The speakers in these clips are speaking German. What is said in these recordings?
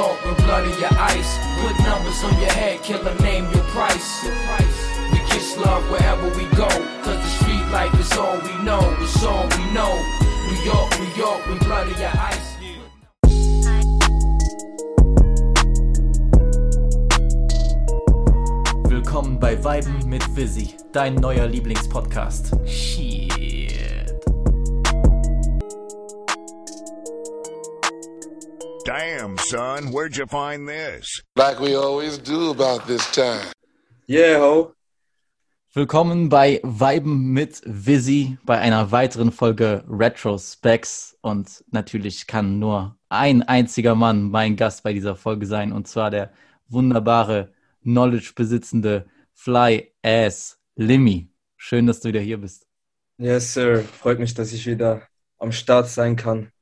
York with blood in your ice. Put numbers on your head, killer name your price. We kiss love wherever we go. Cause the street life is all we know. It's all we know. New York, New York with blood in your ice. Willkommen bei Weiben mit Visi, dein neuer Lieblingspodcast. Shit. Damn, son, where'd you find this? like we always do about this time. Yeah, ho. Willkommen bei Weiben mit Visi bei einer weiteren Folge Retrospecs. Und natürlich kann nur ein einziger Mann mein Gast bei dieser Folge sein, und zwar der wunderbare, knowledge besitzende Fly Ass Limmy. Schön, dass du wieder hier bist. Yes, sir. Freut mich, dass ich wieder am Start sein kann.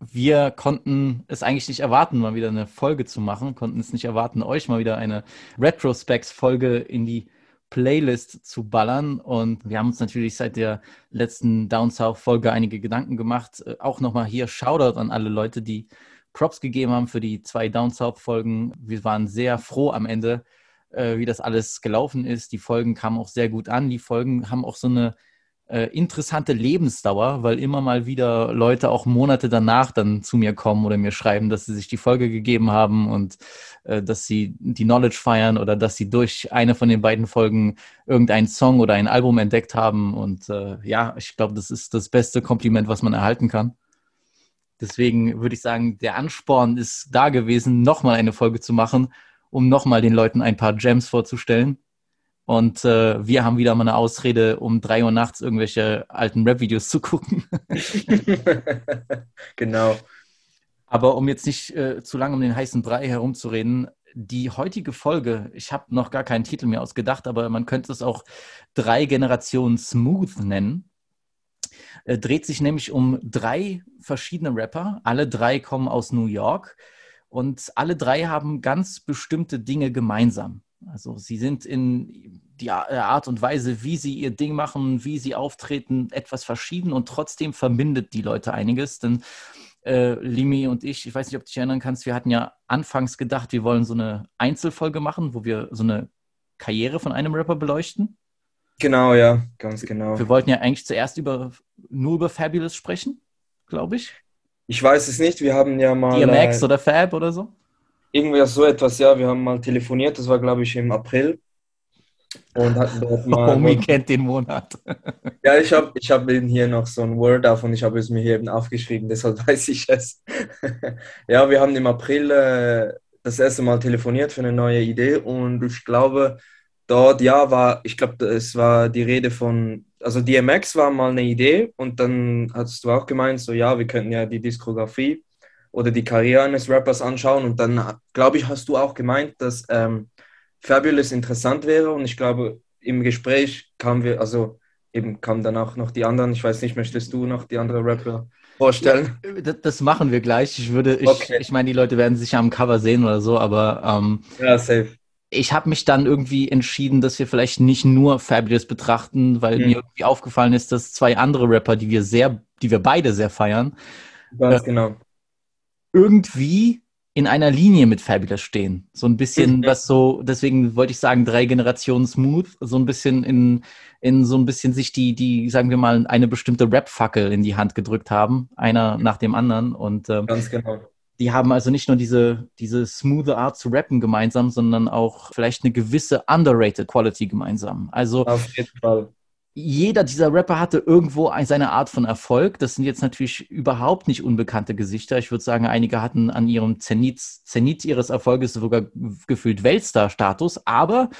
Wir konnten es eigentlich nicht erwarten, mal wieder eine Folge zu machen, konnten es nicht erwarten, euch mal wieder eine Retrospecs-Folge in die Playlist zu ballern. Und wir haben uns natürlich seit der letzten Down South-Folge einige Gedanken gemacht. Äh, Auch nochmal hier Shoutout an alle Leute, die Props gegeben haben für die zwei Down South-Folgen. Wir waren sehr froh am Ende, äh, wie das alles gelaufen ist. Die Folgen kamen auch sehr gut an. Die Folgen haben auch so eine äh, interessante Lebensdauer, weil immer mal wieder Leute auch Monate danach dann zu mir kommen oder mir schreiben, dass sie sich die Folge gegeben haben und äh, dass sie die Knowledge feiern oder dass sie durch eine von den beiden Folgen irgendeinen Song oder ein Album entdeckt haben. Und äh, ja, ich glaube, das ist das beste Kompliment, was man erhalten kann. Deswegen würde ich sagen, der Ansporn ist da gewesen, nochmal eine Folge zu machen, um nochmal den Leuten ein paar Gems vorzustellen. Und äh, wir haben wieder mal eine Ausrede, um drei Uhr nachts irgendwelche alten Rap-Videos zu gucken. genau. Aber um jetzt nicht äh, zu lange um den heißen Brei herumzureden, die heutige Folge, ich habe noch gar keinen Titel mir ausgedacht, aber man könnte es auch drei Generationen Smooth nennen. Äh, dreht sich nämlich um drei verschiedene Rapper. Alle drei kommen aus New York und alle drei haben ganz bestimmte Dinge gemeinsam. Also sie sind in die Ar- äh, Art und Weise, wie sie ihr Ding machen, wie sie auftreten, etwas verschieden und trotzdem verbindet die Leute einiges. Denn äh, Limi und ich, ich weiß nicht, ob du dich erinnern kannst, wir hatten ja anfangs gedacht, wir wollen so eine Einzelfolge machen, wo wir so eine Karriere von einem Rapper beleuchten. Genau, ja, ganz genau. Wir wollten ja eigentlich zuerst über, nur über Fabulous sprechen, glaube ich. Ich weiß es nicht, wir haben ja mal DMX äh, oder Fab oder so. Irgendwie so etwas, ja, wir haben mal telefoniert, das war glaube ich im April. Und hatten dort mal. Homie kennt den Monat. Ja, ich habe ich hab eben hier noch so ein Word auf und ich habe es mir hier eben aufgeschrieben, deshalb weiß ich es. Ja, wir haben im April äh, das erste Mal telefoniert für eine neue Idee und ich glaube, dort, ja, war, ich glaube, es war die Rede von, also DMX war mal eine Idee und dann hast du auch gemeint, so ja, wir könnten ja die Diskografie oder die Karriere eines Rappers anschauen und dann, glaube ich, hast du auch gemeint, dass ähm, Fabulous interessant wäre und ich glaube, im Gespräch kamen wir, also eben kamen dann auch noch die anderen, ich weiß nicht, möchtest du noch die anderen Rapper vorstellen? Das, das machen wir gleich. Ich würde, ich, Okay. ich meine, die Leute werden sich ja am Cover sehen oder so, aber ähm, Ja, safe. ich habe mich dann irgendwie entschieden, dass wir vielleicht nicht nur Fabulous betrachten, weil Mhm. mir irgendwie aufgefallen ist, dass zwei andere Rapper, die wir sehr, die wir beide sehr feiern, Ganz genau. Irgendwie in einer Linie mit Fabulous stehen. So ein bisschen, Mhm. was so, deswegen wollte ich sagen, drei Generationen Smooth, so ein bisschen in, in so ein bisschen sich die, die, sagen wir mal, eine bestimmte Rap-Fackel in die Hand gedrückt haben, einer nach dem anderen. Und ähm, Ganz genau. die haben also nicht nur diese, diese smooth Art zu rappen gemeinsam, sondern auch vielleicht eine gewisse underrated Quality gemeinsam. Also Auf jeden Fall. Jeder dieser Rapper hatte irgendwo ein- seine Art von Erfolg. Das sind jetzt natürlich überhaupt nicht unbekannte Gesichter. Ich würde sagen, einige hatten an ihrem Zenit, Zenit ihres Erfolges sogar gefühlt Weltstar-Status, aber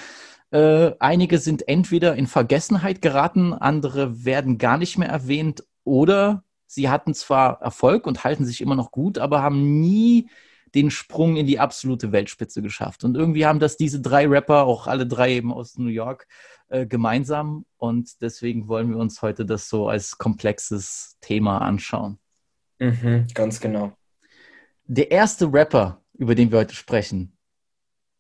äh, einige sind entweder in Vergessenheit geraten, andere werden gar nicht mehr erwähnt oder sie hatten zwar Erfolg und halten sich immer noch gut, aber haben nie den Sprung in die absolute Weltspitze geschafft. Und irgendwie haben das diese drei Rapper, auch alle drei eben aus New York, äh, gemeinsam. Und deswegen wollen wir uns heute das so als komplexes Thema anschauen. Mhm, ganz genau. Der erste Rapper, über den wir heute sprechen,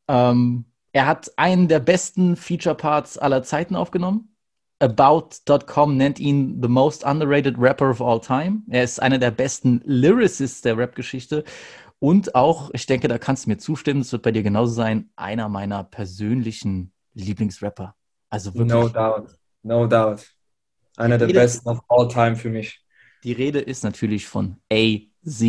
ähm, er hat einen der besten Feature-Parts aller Zeiten aufgenommen. About.com nennt ihn the most underrated rapper of all time. Er ist einer der besten Lyricists der Rap-Geschichte. Und auch, ich denke, da kannst du mir zustimmen, es wird bei dir genauso sein, einer meiner persönlichen Lieblingsrapper. Also wirklich. No doubt. No doubt. Einer der besten of all time für mich. Die Rede ist natürlich von AZ.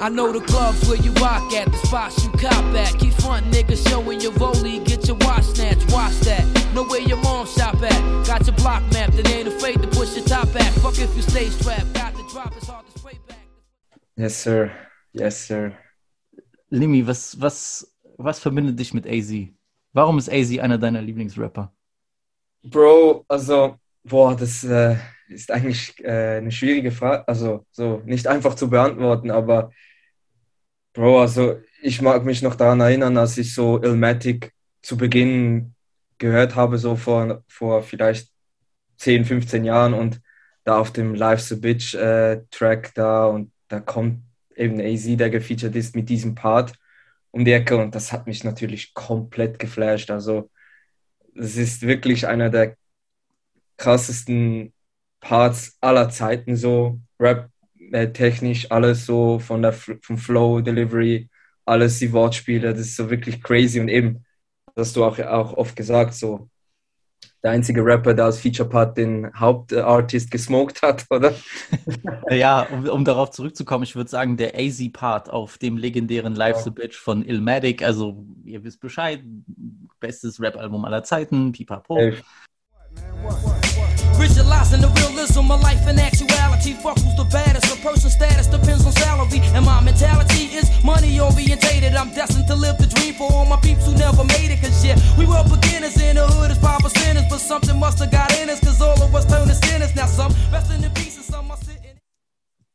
I know the clubs where you rock at, the spots you cop at. Keep front niggas showing your rollie, get your watch snatch, watch that. Know where your mom shop at. Got your block mapped, and ain't afraid to push your top back. Fuck if you stay strapped, got the drop, it's hard to spray back. Yes, sir. Yes, sir. Limi, was, was, was verbindet dich mit AZ? Warum ist AZ einer deiner Lieblingsrapper? Bro, also, boah, das äh, ist eigentlich äh, eine schwierige Frage. Also, so nicht einfach zu beantworten, aber Bro, also, ich mag mich noch daran erinnern, als ich so Illmatic zu Beginn gehört habe, so vor, vor vielleicht 10, 15 Jahren und da auf dem Life's a Bitch äh, Track da und da kommt eben AZ, der gefeatured ist mit diesem Part um die Ecke und das hat mich natürlich komplett geflasht. Also, es ist wirklich einer der krassesten Parts aller Zeiten, so Rap äh, alles so von der vom Flow, Delivery, alles die Wortspiele, das ist so wirklich crazy und eben, das hast du auch, auch oft gesagt, so der einzige Rapper, der als Feature-Part den Hauptartist gesmoked hat, oder? Ja, um, um darauf zurückzukommen, ich würde sagen, der AZ-Part auf dem legendären Life's a Bitch von Illmatic, also ihr wisst Bescheid, bestes Rap-Album aller Zeiten, pipapo. The realism life actuality. Fuck who's the baddest. A person's status depends on salary. And my mentality is money orientated. I'm destined to live the dream for all my peeps who never made it. Cause shit, we were beginners in the hood as five percenters. But something must have got in us. Cause all of us turned to sinners. Now some resting in peace and some are sitting.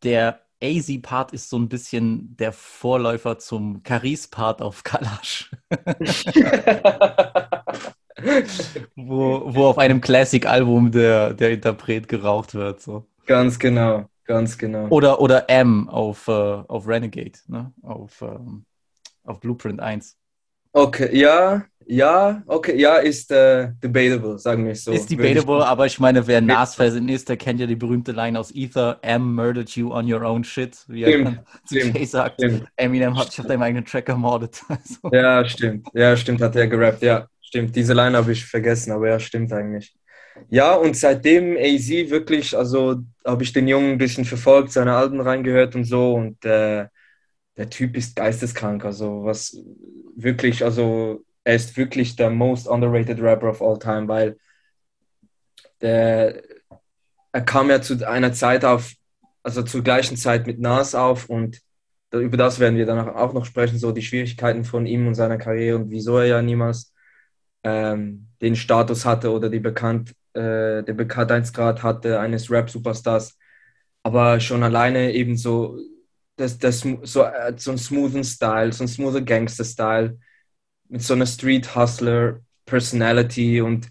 Der AZ-Part ist so ein bisschen der Vorläufer zum Caris-Part auf Kalash, wo, wo auf einem Classic-Album der, der Interpret geraucht wird. So. Ganz genau, ganz genau. Oder, oder M auf, äh, auf Renegade, ne? auf, ähm, auf Blueprint 1. Okay, ja, ja, okay, ja, ist äh, debatable, sagen wir so. ist Würde ich- debatable, aber ich meine, wer Nas-Fan ist, der kennt ja die berühmte Line aus Ether, M murdered you on your own shit, wie er Stimmt, dann zu Jay sagt, Stimmt. Eminem hat dich auf deinem eigenen Track ermordet. Also, Ja, stimmt. Ja, stimmt, hat er gerappt. Ja, stimmt. Diese Line habe ich vergessen, aber ja, stimmt eigentlich. Ja, und seitdem AZ wirklich, also habe ich den Jungen ein bisschen verfolgt, seine Alben reingehört und so und äh, der Typ ist geisteskrank, also was wirklich, also er ist wirklich der most underrated Rapper of all time, weil der, er kam ja zu einer Zeit auf, also zur gleichen Zeit mit Nas auf und über das werden wir danach auch noch sprechen, so die Schwierigkeiten von ihm und seiner Karriere und wieso er ja niemals ähm, den Status hatte oder die Bekannt, äh, den Bekanntheitsgrad hatte eines Rap-Superstars. Aber schon alleine eben so, das, das, so, äh, so einen smoothen Style, so einen smoothen Gangster-Style mit so einer Street-Hustler-Personality und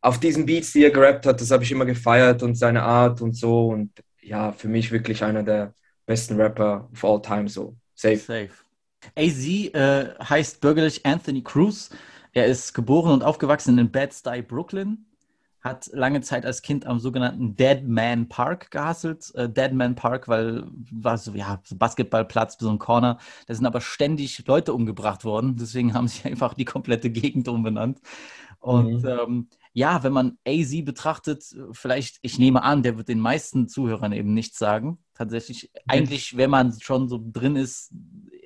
auf diesen Beats, die er gerappt hat, das habe ich immer gefeiert und seine Art und so und ja, für mich wirklich einer der besten Rapper of all time, so safe. Safe. AZ äh, heißt bürgerlich Anthony Cruz. Er ist geboren und aufgewachsen in Bed-Stuy, Brooklyn. Hat lange Zeit als Kind am sogenannten Dead Man Park gehasselt. Äh, Dead Man Park, weil war so, ja, so Basketballplatz, so ein Corner. Da sind aber ständig Leute umgebracht worden. Deswegen haben sie einfach die komplette Gegend umbenannt. Und Mhm. ähm, ja, wenn man AZ betrachtet, vielleicht, ich nehme an, der wird den meisten Zuhörern eben nichts sagen. Tatsächlich, eigentlich, wenn man schon so drin ist,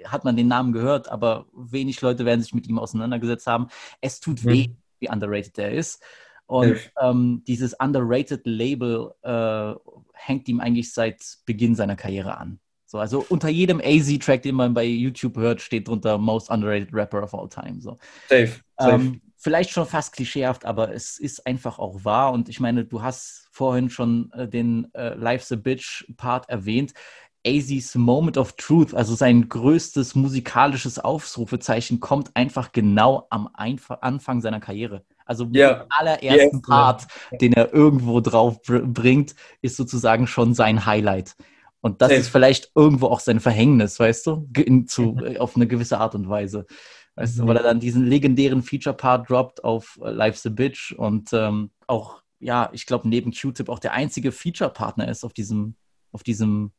hat man den Namen gehört, aber wenig Leute werden sich mit ihm auseinandergesetzt haben. Es tut Mhm. weh, wie underrated er ist. Und ähm, dieses underrated Label äh, hängt ihm eigentlich seit Beginn seiner Karriere an. So, also unter jedem AZ-Track, den man bei YouTube hört, steht drunter Most Underrated Rapper of All Time. So. Safe, safe. Ähm, vielleicht schon fast klischeehaft, aber es ist einfach auch wahr. Und ich meine, du hast vorhin schon äh, den äh, Life's a Bitch Part erwähnt. AZ's Moment of Truth, also sein größtes musikalisches Aufrufezeichen, kommt einfach genau am Einf Anfang seiner Karriere. Also Ja. den allerersten Yes, Part, den er irgendwo drauf br bringt, ist sozusagen schon sein Highlight. Und das Safe. ist vielleicht irgendwo auch sein Verhängnis, weißt du, in, zu, äh, auf eine gewisse Art und Weise. Weißt du, Mhm. weil er dann diesen legendären Feature-Part droppt auf äh, Life's a Bitch und ähm, auch, ja, ich glaube, neben Q-Tip auch der einzige Feature-Partner ist auf diesem, auf diesem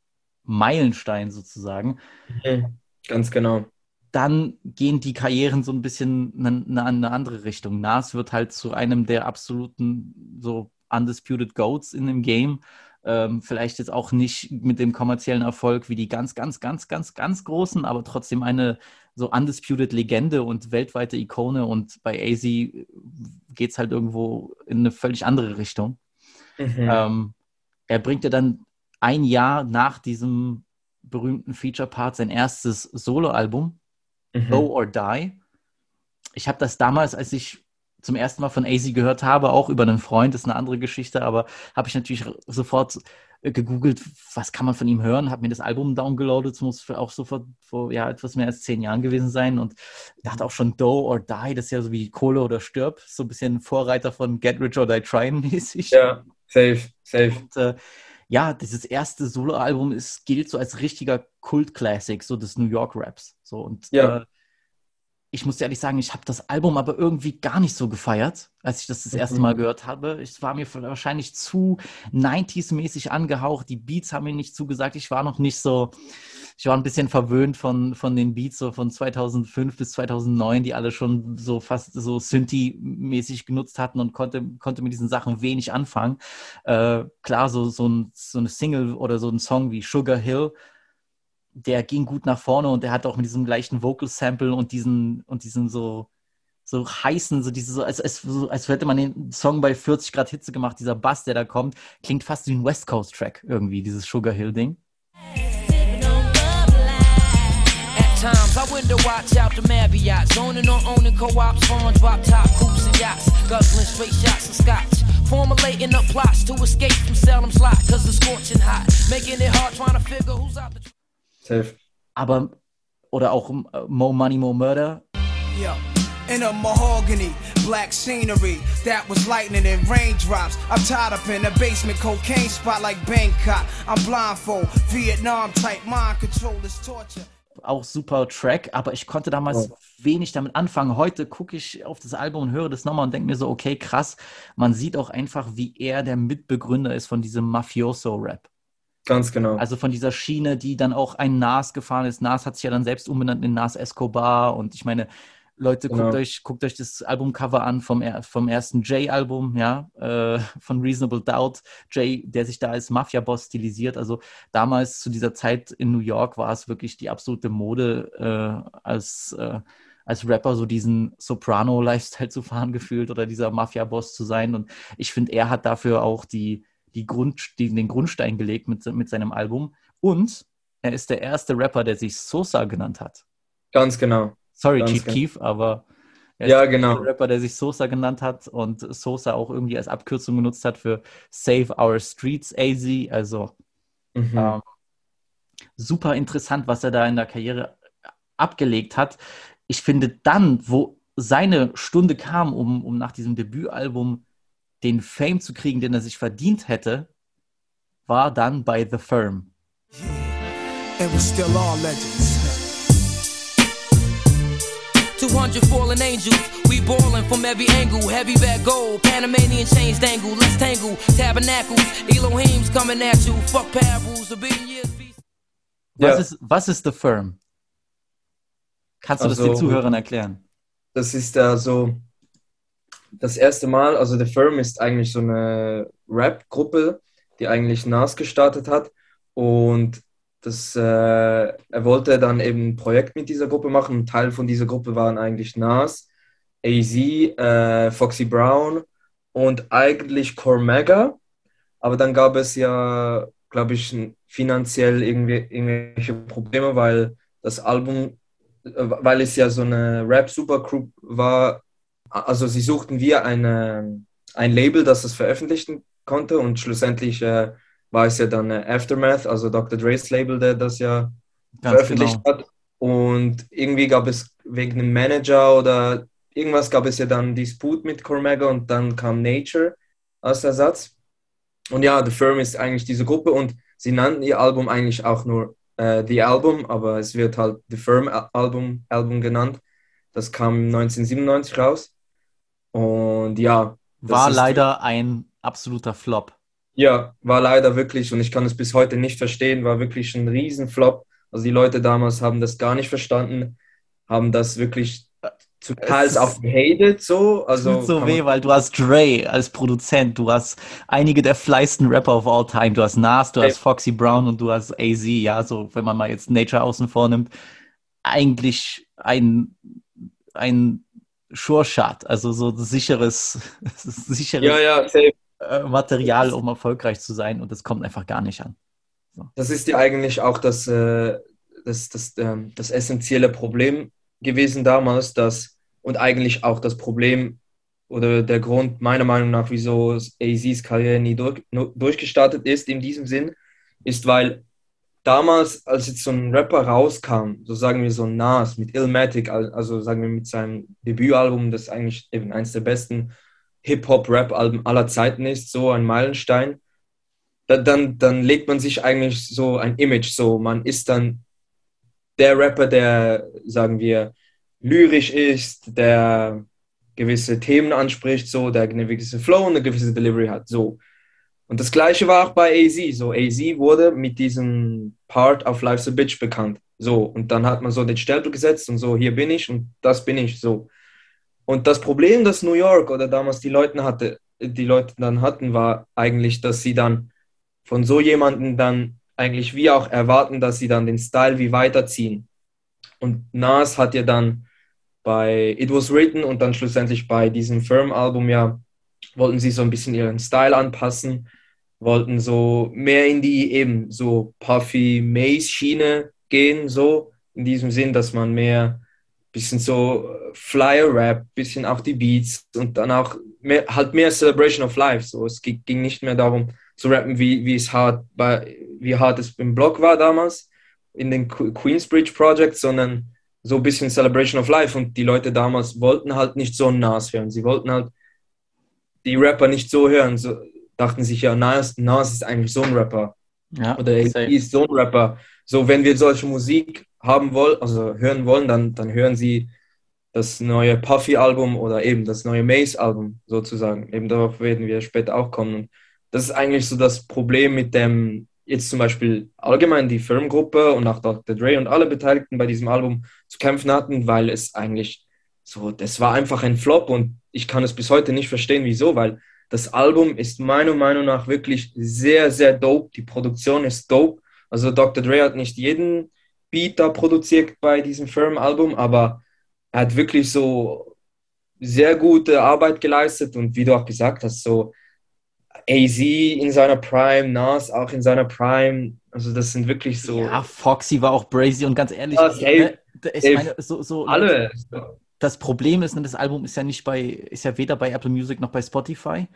Meilenstein sozusagen. Mhm. Ganz genau. Dann gehen die Karrieren so ein bisschen in eine, in eine andere Richtung. Nas wird halt zu einem der absoluten so undisputed Goats in dem Game. Ähm, vielleicht jetzt auch nicht mit dem kommerziellen Erfolg wie die ganz, ganz, ganz, ganz, ganz großen, aber trotzdem eine so undisputed Legende und weltweite Ikone. Und bei AZ geht es halt irgendwo in eine völlig andere Richtung. Mhm. Ähm, er bringt ja dann ein Jahr nach diesem berühmten Feature-Part sein erstes Soloalbum, Mhm. Go or Die. Ich habe das damals, als ich zum ersten Mal von AZ gehört habe, auch über einen Freund, ist eine andere Geschichte, aber habe ich natürlich sofort gegoogelt, was kann man von ihm hören, habe mir das Album downgeloadet, muss auch sofort vor ja, etwas mehr als zehn Jahren gewesen sein und dachte auch schon Do or Die, das ist ja so wie Kohle oder Stirb, so ein bisschen Vorreiter von Get Rich or Die Trying mäßig. Ja, safe, safe. Und äh, ja, dieses erste Soloalbum ist, gilt so als richtiger Kult-Classic, so des New York Raps. So, und Ja. äh, ich muss ehrlich sagen, ich habe das Album aber irgendwie gar nicht so gefeiert, als ich das das erste Mhm. Mal gehört habe. Es war mir wahrscheinlich zu 90s-mäßig angehaucht. Die Beats haben mir nicht zugesagt. Ich war noch nicht so, ich war ein bisschen verwöhnt von, von den Beats so von 2005 bis 2009, die alle schon so fast so Synthi-mäßig genutzt hatten und konnte, konnte mit diesen Sachen wenig anfangen. Äh, klar, so, so, ein, so eine Single oder so ein Song wie Sugar Hill, der ging gut nach vorne und der hat auch mit diesem leichten Vocal-Sample und diesen, und diesen so, so heißen, so diese, so, als, als, als hätte man den Song bei 40 Grad Hitze gemacht, dieser Bass, der da kommt, klingt fast wie ein West Coast-Track irgendwie, dieses Sugar Hill-Ding. At times, I window watch out the Marriott, zoning on owning co-ops, farm drop top coops and yachts, guzzling straight shots of scotch. Formulating up plots to escape from Salem's lot, cause it's scorching hot. Making it hard trying to figure who's out the Safe. Aber, oder auch äh, Mo Money, Mo Murder, Yo, in a mahogany, black scenery that was lightning and raindrops. I'm tied up in a basement cocaine spot like Bangkok. I'm blindfold, Vietnam type mind control is torture. auch super Track, aber ich konnte damals Oh. wenig damit anfangen. Heute gucke ich auf das Album und höre das nochmal und denke mir so, okay, krass. Man sieht auch einfach, wie er der Mitbegründer ist von diesem Mafioso-Rap. Ganz genau. Also von dieser Schiene, die dann auch ein Nas gefahren ist. Nas hat sich ja dann selbst umbenannt in Nas Escobar und ich meine, Leute, Genau. guckt, euch, guckt euch das Albumcover an vom, vom ersten Jay-Album, ja, äh, von Reasonable Doubt. Jay, der sich da als Mafia-Boss stilisiert. Also damals zu dieser Zeit in New York war es wirklich die absolute Mode, äh, als, äh, als Rapper so diesen Soprano-Lifestyle zu fahren gefühlt oder dieser Mafia-Boss zu sein. Und ich finde, er hat dafür auch die, die Grund, die, den Grundstein gelegt mit, mit seinem Album. Und er ist der erste Rapper, der sich Sosa genannt hat. Ganz genau. Sorry, Ganz Chief genau. Keef, aber er Ja, ist der genau. erste Rapper, der sich Sosa genannt hat und Sosa auch irgendwie als Abkürzung genutzt hat für Save Our Streets AZ. Also Mhm. ähm, super interessant, was er da in der Karriere abgelegt hat. Ich finde dann, wo seine Stunde kam, um, um nach diesem Debütalbum den Fame zu kriegen, den er sich verdient hätte, war dann bei The Firm. And we still are legends. 200 fallen angels, we ballin' from every angle. Heavy bag gold, Panamanian chains dangle. Let's tangle, tabernacles. Elohim's coming at you. Fuck parables, a billion years. beast. Was, Ja. ist, was ist The Firm? Kannst du das Also- den Zuhörern erklären? Das ist da so das erste Mal, also The Firm ist eigentlich so eine Rap-Gruppe, die eigentlich Nas gestartet hat und das, äh, er wollte dann eben ein Projekt mit dieser Gruppe machen. Ein Teil von dieser Gruppe waren eigentlich Nas, AZ, äh, Foxy Brown und eigentlich Cormega. Aber dann gab es ja, glaube ich, finanziell irgendwie, irgendwelche Probleme, weil das Album, äh, weil es ja so eine Rap-Supergroup war, also sie suchten wir eine, ein Label, das es veröffentlichen konnte und schlussendlich äh, war es ja dann äh, Aftermath, also Dr. Dre's Label, der das ja Ganz veröffentlicht genau. hat. Und irgendwie gab es wegen einem Manager oder irgendwas gab es ja dann Disput mit Cormega und dann kam Nature als Ersatz. Und ja, The Firm ist eigentlich diese Gruppe und sie nannten ihr Album eigentlich auch nur äh, The Album, aber es wird halt The Firm Al- Album, Album genannt. Das kam 1997 raus. Und ja. War leider ein absoluter Flop. Ja, war leider wirklich, und ich kann es bis heute nicht verstehen, war wirklich ein Riesenflop. Also die Leute damals haben das gar nicht verstanden, haben das wirklich zu teils ist- auch gehatet, so. Also Tut so weh, weil du hast Dre als Produzent, du hast einige der fleißigsten Rapper of all time, du hast Nas, du Ey. hast Foxy Brown und du hast AZ, ja, so, wenn man mal jetzt Nature außen vornimmt, eigentlich ein, ein Sure Shot, also so sicheres, sicheres Ja, ja, äh, Material, um erfolgreich zu sein und das kommt einfach gar nicht an. Das ist ja eigentlich auch das, äh, das, das, ähm, das essentielle Problem gewesen damals, dass, und eigentlich auch das Problem oder der Grund meiner Meinung nach, wieso AZs Karriere nie durch, durchgestartet ist in diesem Sinn, ist, weil damals, als jetzt so ein Rapper rauskam, so sagen wir so Nas mit Illmatic, al- also sagen wir mit seinem Debütalbum, das eigentlich eben eines der besten Hip-Hop-Rap-Alben aller Zeiten ist, so ein Meilenstein, da- dann, dann legt man sich eigentlich so ein Image, so man ist dann der Rapper, der, sagen wir, lyrisch ist, der gewisse Themen anspricht, so, der eine gewisse Flow und eine gewisse Delivery hat, so. Und das gleiche war auch bei AZ, so, AZ wurde mit diesem Part auf Life's a Bitch bekannt, so, und dann hat man so den Stempel gesetzt und so, hier bin ich und das bin ich, so. Und das Problem, das New York oder damals die Leute hatte, die Leute dann hatten, war eigentlich, dass sie dann von so jemanden dann eigentlich wie auch erwarten, dass sie dann den Style wie weiterziehen. Und Nas hat ja dann bei It Was Written und dann schlussendlich bei diesem Firm-Album ja, wollten sie so ein bisschen ihren Style anpassen, wollten so mehr in die eben so Puffy Maze-Schiene gehen, so in diesem Sinn, dass man mehr bisschen so äh, Flyer-Rap, bisschen auch die Beats und dann auch mehr, halt mehr Celebration of Life. So, es ging, nicht mehr darum zu rappen, wie, wie es hart bei, wie hart es im Blog war damals in den Que- Queensbridge Project, sondern so ein bisschen Celebration of Life und die Leute damals wollten halt nicht so ein Nas hören. Sie wollten halt die Rapper nicht so hören. So dachten sich ja, Nas, Nas ist eigentlich so ein Rapper. Ja, Oder er ist so ein Rapper. So, wenn wir solche Musik haben wollen, also hören wollen, dann, dann hören sie das neue Puffy-Album oder eben das neue Mace-Album sozusagen. Eben darauf werden wir später auch kommen. Und das ist eigentlich so das Problem mit dem, jetzt zum Beispiel allgemein die Firmengruppe und auch Dr. Dre und alle Beteiligten bei diesem Album zu kämpfen hatten, weil es eigentlich so, das war einfach ein Flop und ich kann es bis heute nicht verstehen, wieso, weil das Album ist meiner Meinung nach wirklich sehr, sehr dope. Die Produktion ist dope. Also Dr. Dre hat nicht jeden Beat da produziert bei diesem Firm-Album, aber er hat wirklich so sehr gute Arbeit geleistet und wie du auch gesagt hast, so AZ in seiner Prime, Nas auch in seiner Prime, also das sind wirklich so Ja, Foxy war auch brazy und ganz ehrlich, Ja, da- ich Safe. meine, so, so alle. Das Problem ist, ne, das Album ist ja nicht bei, ist ja weder bei Apple Music noch bei Spotify.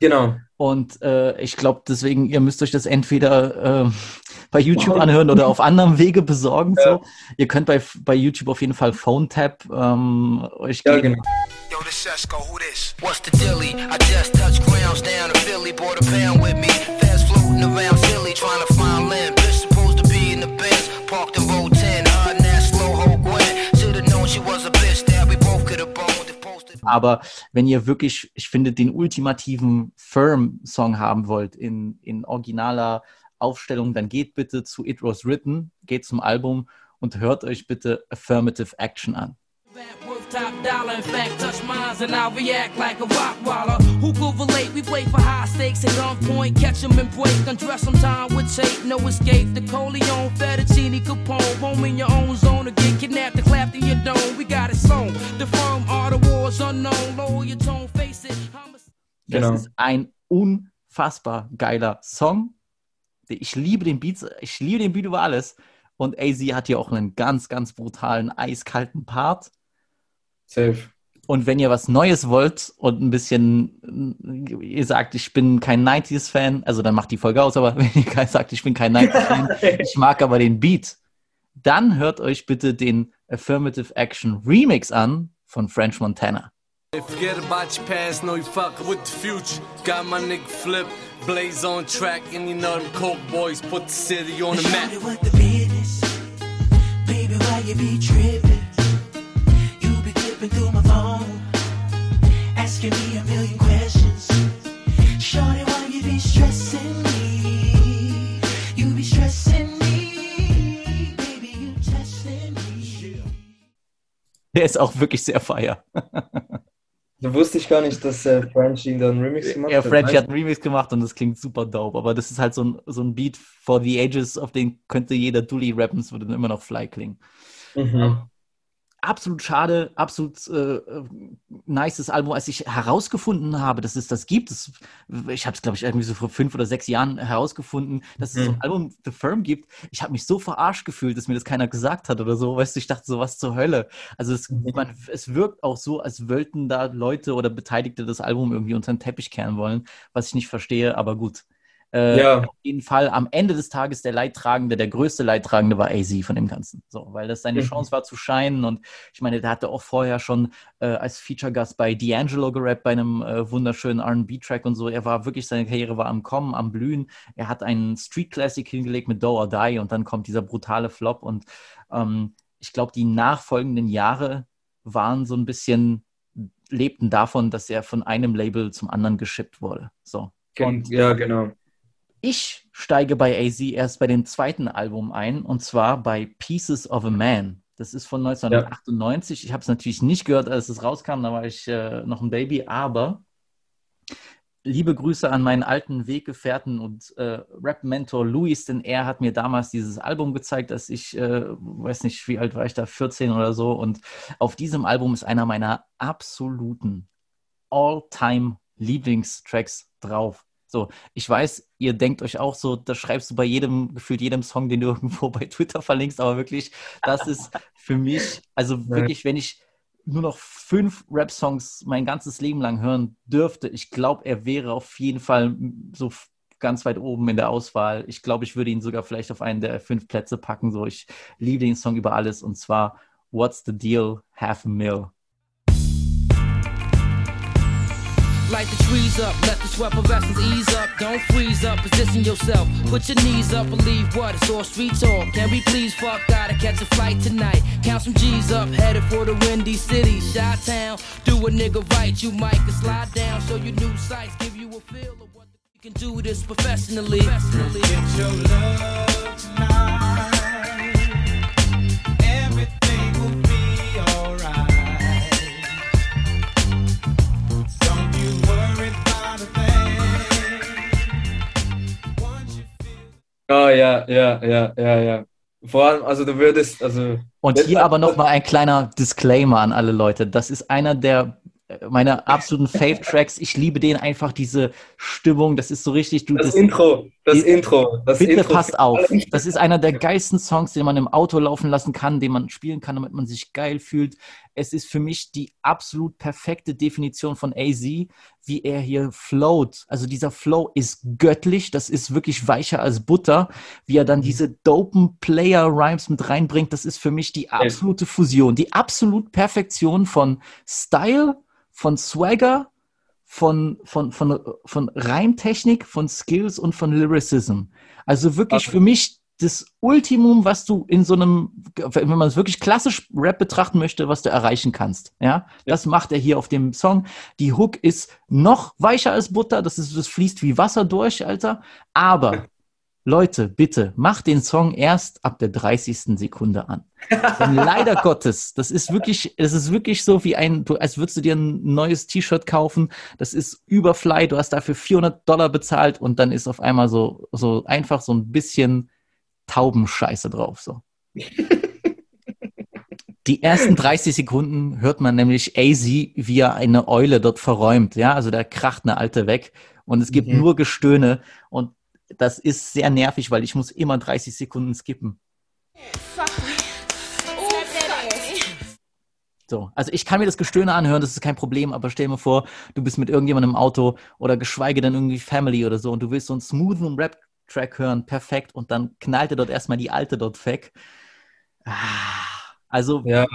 Genau. Und äh, ich glaube, deswegen, ihr müsst euch das entweder äh, bei YouTube anhören oder auf anderem Wege besorgen. Ja. So. Ihr könnt bei, bei YouTube auf jeden Fall Phone Tap ähm, euch Ja, geben. genau. Yo, this Sesko, who this? What's the dilly? I just touched grounds down in Philly, bought a pound with me. Fast floating around silly, trying to Aber wenn ihr wirklich, ich finde, den ultimativen Firm-Song haben wollt in, in originaler Aufstellung, dann geht bitte zu It Was Written, geht zum Album und hört euch bitte Affirmative Action an. That worth top dollar, in fact, touch mines and I'll react like a rock waller. Who could relate? We play for high stakes at gunpoint, catch 'em and break, undress some time with tape, no escape. The Coleon, Fettuccine, Capone, home in your own zone, or get kidnapped and clapped in your dome. We got it sewn. The firm are the wars unknown, lower your tone, face it. I'm a Das Genau. ist ein unfassbar geiler Song. Ich liebe den Beat, ich liebe den Beat über alles. Und AZ hat hier auch einen ganz, ganz brutalen, eiskalten Part. Safe. Und wenn ihr was Neues wollt und ein bisschen, ihr sagt, ich bin kein 90s-Fan, also dann macht die Folge aus, aber wenn ihr sagt, ich bin kein 90s-Fan, ich mag aber den Beat, dann hört euch bitte den Affirmative Action Remix an von French Montana. Forget about your past, know you fuckin' with the future. Got my nigga flip, blaze on track, and you know them coke boys put the city on the map flipping through my phone, asking me a million questions. Shorty, why you be stressing me? You be stressing me, baby, you testing me. Der ist auch wirklich sehr feier. Da wusste ich gar nicht, dass äh, French ihm da einen Remix gemacht hat. Ja, French hat einen Remix gemacht und das klingt super dope, aber das ist halt so ein, so ein Beat for the ages, auf den könnte jeder Dully rappen, es würde dann immer noch fly klingen. Mhm absolut schade, absolut äh, äh, nices Album, als ich herausgefunden habe, dass es das gibt. Das, ich habe es, glaube ich, irgendwie so vor fünf oder sechs Jahren herausgefunden, dass es so ein Mhm. Album The Firm gibt. Ich habe mich so verarscht gefühlt, dass mir das keiner gesagt hat oder so. Weißt du, ich dachte so, was zur Hölle. Also es, Mhm. man, es wirkt auch so, als wollten da Leute oder Beteiligte das Album irgendwie unter den Teppich kehren wollen, was ich nicht verstehe, aber gut. Äh, Ja. Auf jeden Fall am Ende des Tages der Leidtragende, der größte Leidtragende war AZ von dem Ganzen. So, weil das seine Mhm. Chance war zu scheinen und ich meine, der hatte auch vorher schon äh, als Feature-Gast bei D'Angelo gerappt, bei einem äh, wunderschönen RB-Track und so. Er war wirklich, seine Karriere war am Kommen, am Blühen. Er hat einen Street-Classic hingelegt mit Do or Die und dann kommt dieser brutale Flop. Und ähm, ich glaube, die nachfolgenden Jahre waren so ein bisschen, lebten davon, dass er von einem Label zum anderen geschippt wurde. So. Und Ja, genau. Ich steige bei AZ erst bei dem zweiten Album ein und zwar bei Pieces of a Man. Das ist von 1998. Ich habe es natürlich nicht gehört, als es rauskam, da war ich äh, noch ein Baby, aber liebe Grüße an meinen alten Weggefährten und äh, Rap-Mentor Luis, denn er hat mir damals dieses Album gezeigt, dass ich, äh, weiß nicht, wie alt war ich da, 14 oder so. Und auf diesem Album ist einer meiner absoluten All-Time-Lieblingstracks drauf. So, ich weiß, ihr denkt euch auch so, das schreibst du bei jedem, gefühlt jedem Song, den du irgendwo bei Twitter verlinkst, aber wirklich, das ist für mich, also wirklich, wenn ich nur noch fünf Rap-Songs mein ganzes Leben lang hören dürfte, ich glaube, er wäre auf jeden Fall so ganz weit oben in der Auswahl. Ich glaube, ich würde ihn sogar vielleicht auf einen der fünf Plätze packen. So, ich liebe den Song über alles und zwar What's the Deal? Half a Mill. Light the trees up, let the sweat professions ease up. Don't freeze up, position yourself. Put your knees up, believe what? It's all street talk. Can we please fuck? Gotta catch a flight tonight. Count some G's up, headed for the windy city, Shot Town. Do a nigga right, you might can slide down, show you new sights, give you a feel of what you can do this professionally. professionally. Ah, ja, ja, ja, ja, ja. Vor allem, also du würdest, also Und hier aber noch mal ein kleiner Disclaimer an alle Leute. Das ist einer der äh, meiner absoluten Fave-Tracks. Ich liebe den einfach, diese Stimmung. Das ist so richtig. Du, das, das, Intro, das die- Intro, das bitte Intro. passt auf. Das ist einer der geilsten Songs, den man im Auto laufen lassen kann, den man spielen kann, damit man sich geil fühlt. Es ist für mich die absolut perfekte Definition von AZ, wie er hier float. Also dieser Flow ist göttlich. Das ist wirklich weicher als Butter. Wie er dann diese dopen Player-Rhymes mit reinbringt, das ist für mich die absolute Fusion, die absolute Perfektion von Style, von Swagger, von, von, von, von Reimtechnik, von Skills und von Lyricism. Also wirklich für mich das Ultimum, was du in so einem, wenn man es wirklich klassisch Rap betrachten möchte, was du erreichen kannst. Ja, das macht er hier auf dem Song. Die Hook ist noch weicher als Butter. Das ist, das fließt wie Wasser durch, Alter. Aber Leute, bitte, macht den Song erst ab der 30. Sekunde an. Denn leider Gottes, das ist wirklich, es ist wirklich so wie ein, du, als würdest du dir ein neues T-Shirt kaufen. Das ist überfly. Du hast dafür 400 Dollar bezahlt und dann ist auf einmal so, so einfach so ein bisschen Taubenscheiße drauf, so. Die ersten 30 Sekunden hört man nämlich AZ, wie er eine Eule dort verräumt. Ja, also da kracht eine Alte weg und es gibt Mhm. nur Gestöhne und das ist sehr nervig, weil ich muss immer 30 Sekunden skippen. So, also ich kann mir das Gestöhne anhören, das ist kein Problem, aber stell mir vor, du bist mit irgendjemandem im Auto oder geschweige denn irgendwie Family oder so und du willst so einen smoothen Rap-Track hören, perfekt, und dann knallt er dort erstmal die alte dort weg. Ah, Also Ja,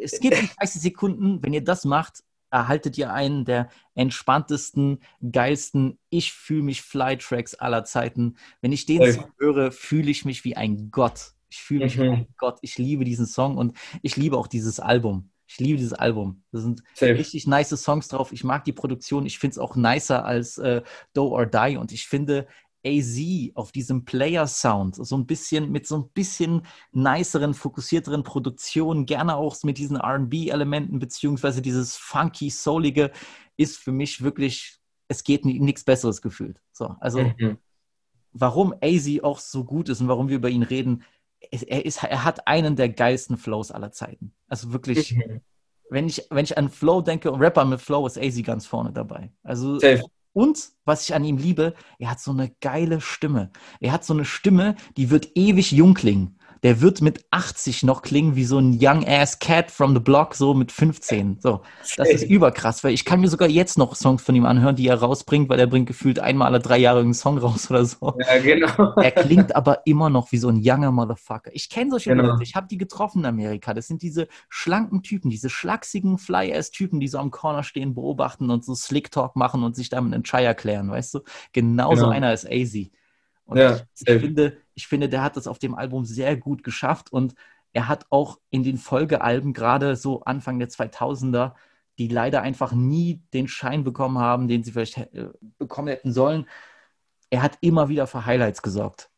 es gibt 30 Sekunden, wenn ihr das macht, erhaltet ihr einen der entspanntesten, geilsten Ich fühle mich Fly-Tracks aller Zeiten. Wenn ich den. Song höre, fühle ich mich wie ein Gott. Ich fühle mich wie Mhm. ein Gott. Ich liebe diesen Song und ich liebe auch dieses Album. Ich liebe dieses Album. Da sind safe. richtig nice Songs drauf. Ich mag die Produktion. Ich finde es auch nicer als äh, Do or Die. Und ich finde, AZ auf diesem Player-Sound, so ein bisschen mit so ein bisschen niceren, fokussierteren Produktionen, gerne auch mit diesen RB-Elementen, beziehungsweise dieses funky, soulige, ist für mich wirklich, es geht nichts Besseres gefühlt. So, also Mhm. warum AZ auch so gut ist und warum wir über ihn reden, er, ist, er hat einen der geilsten Flows aller Zeiten. Also wirklich, Mhm. wenn ich, wenn ich an Flow denke, Rapper mit Flow, ist AZ ganz vorne dabei. Also Safe. Und was ich an ihm liebe, er hat so eine geile Stimme. Er hat so eine Stimme, die wird ewig jung klingen. Der wird mit 80 noch klingen wie so ein young ass cat from the block, so mit 15. So, das ist überkrass, weil ich kann mir sogar jetzt noch Songs von ihm anhören, die er rausbringt, weil er bringt gefühlt einmal alle drei Jahre einen Song raus oder so. Ja, genau. Er klingt aber immer noch wie so ein younger Motherfucker. Ich kenne solche Genau. Leute, ich habe die getroffen in Amerika. Das sind diese schlanken Typen, diese schlachsigen Fly-Ass-Typen, die so am Corner stehen, beobachten und so Slick-Talk machen und sich damit einen Chai erklären, weißt du? Genauso Genau. einer ist AZ. Und Ja, ich, safe. finde, ich finde, der hat das auf dem Album sehr gut geschafft und er hat auch in den Folgealben, gerade so Anfang der 2000er, die leider einfach nie den Schein bekommen haben, den sie vielleicht äh, bekommen hätten sollen, er hat immer wieder für Highlights gesorgt.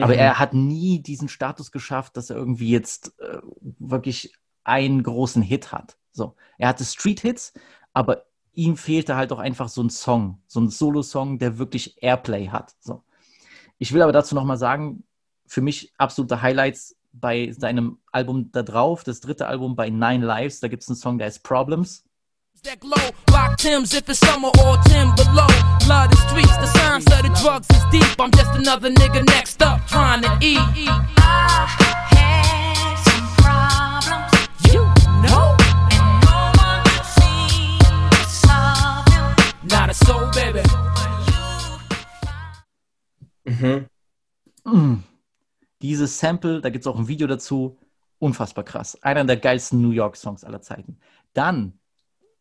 Aber Mhm. er hat nie diesen Status geschafft, dass er irgendwie jetzt äh, wirklich einen großen Hit hat. So, er hatte Street-Hits, aber ihm fehlte halt auch einfach so ein Song, so ein Solo-Song, der wirklich Airplay hat. So. Ich will aber dazu nochmal sagen, für mich absolute Highlights bei seinem Album da drauf, das dritte Album bei Nine Lives, da gibt es einen Song, der heißt Problems. Deck low, rock Tim's if it's summer or Tim below. Love the streets, the signs of the drugs is deep. I'm just another nigga next up trying to eat. had some problems, You know, and no one could seem to solve them. not a soul, baby. Mhm. Mm. Dieses Sample, da gibt es auch ein Video dazu, unfassbar krass. Einer der geilsten New York-Songs aller Zeiten. Dann,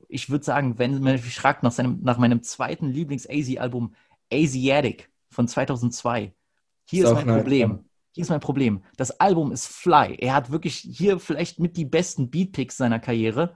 ich würde sagen, wenn man mich fragt nach, seinem, nach meinem zweiten Lieblings-AZ-Album, Asiatic von 2002, hier Ist ist mein Problem. Hier ist mein Problem. Das Album ist fly. Er hat wirklich hier vielleicht mit die besten Beatpicks seiner Karriere,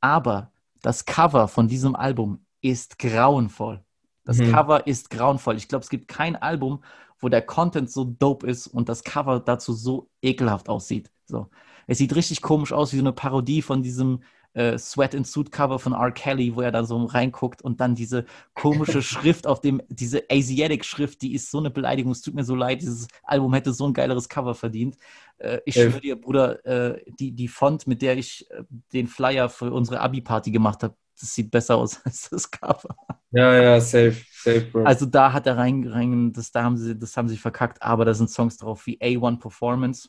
aber das Cover von diesem Album ist grauenvoll. Das Mhm. Cover ist grauenvoll. Ich glaube, es gibt kein Album, wo der Content so dope ist und das Cover dazu so ekelhaft aussieht. So. Es sieht richtig komisch aus, wie so eine Parodie von diesem äh, Sweat and Suit Cover von R. Kelly, wo er da so reinguckt und dann diese komische Schrift auf dem, diese Asiatic Schrift, die ist so eine Beleidigung. Es tut mir so leid, dieses Album hätte so ein geileres Cover verdient. Äh, ich schwöre dir, Bruder, äh, die, die Font, mit der ich äh, den Flyer für unsere Abi-Party gemacht habe, das sieht besser aus als das Cover. Ja, ja, safe, safe, Bro. Also da hat er rein, rein das, da haben sie, das haben sie verkackt, aber da sind Songs drauf wie A1 Performance.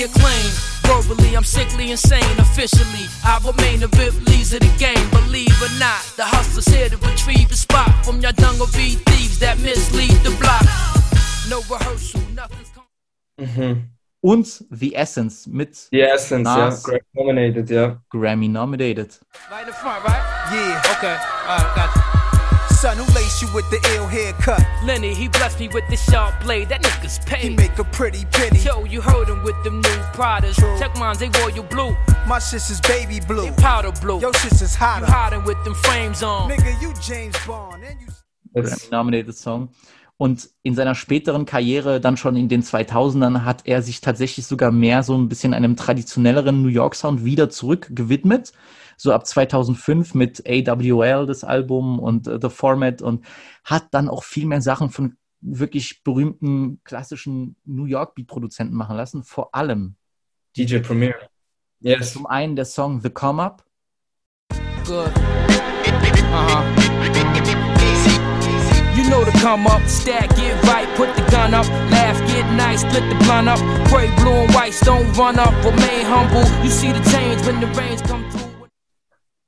Acclaimed. Verbally, I'm sickly insane. Officially, I remain a Ripley's of the game. Believe or not, the hustlers here to retrieve the spot from your dung of thieves that mislead the block. No rehearsal, nothing's come. Und The Essence mit Die Essence, Nas. ja. Greg nominated, ja. Grammy nominated. Right in front, right? Yeah, Okay, alright, gotcha. son, who laced you with the ill haircut? Lenny, he blessed me with this sharp blade. That nigga's He make a pretty penny. Yo, you heard him with them new Pradas. Check mines, they royal blue. My sister's baby blue. They powder blue. Your sister's You hotter. hiding with them frames on. Nigga, you James Bond. And you Grammy That's, nominated Song. Und in seiner späteren Karriere, dann schon in den 2000ern, hat er sich tatsächlich sogar mehr so ein bisschen einem traditionelleren New York Sound wieder zurückgewidmet. So ab 2005 mit AWL, das Album und äh, The Format und hat dann auch viel mehr Sachen von wirklich berühmten klassischen New York Beat Produzenten machen lassen. Vor allem DJ Premier. Yes. zum einen der Song The Come Up, Good. Uh huh. You know to come up, stack, get right, put the gun up, laugh, get nice, split the blunt up, pray blue and white, don't run up, remain humble. You see the change when the rains come through.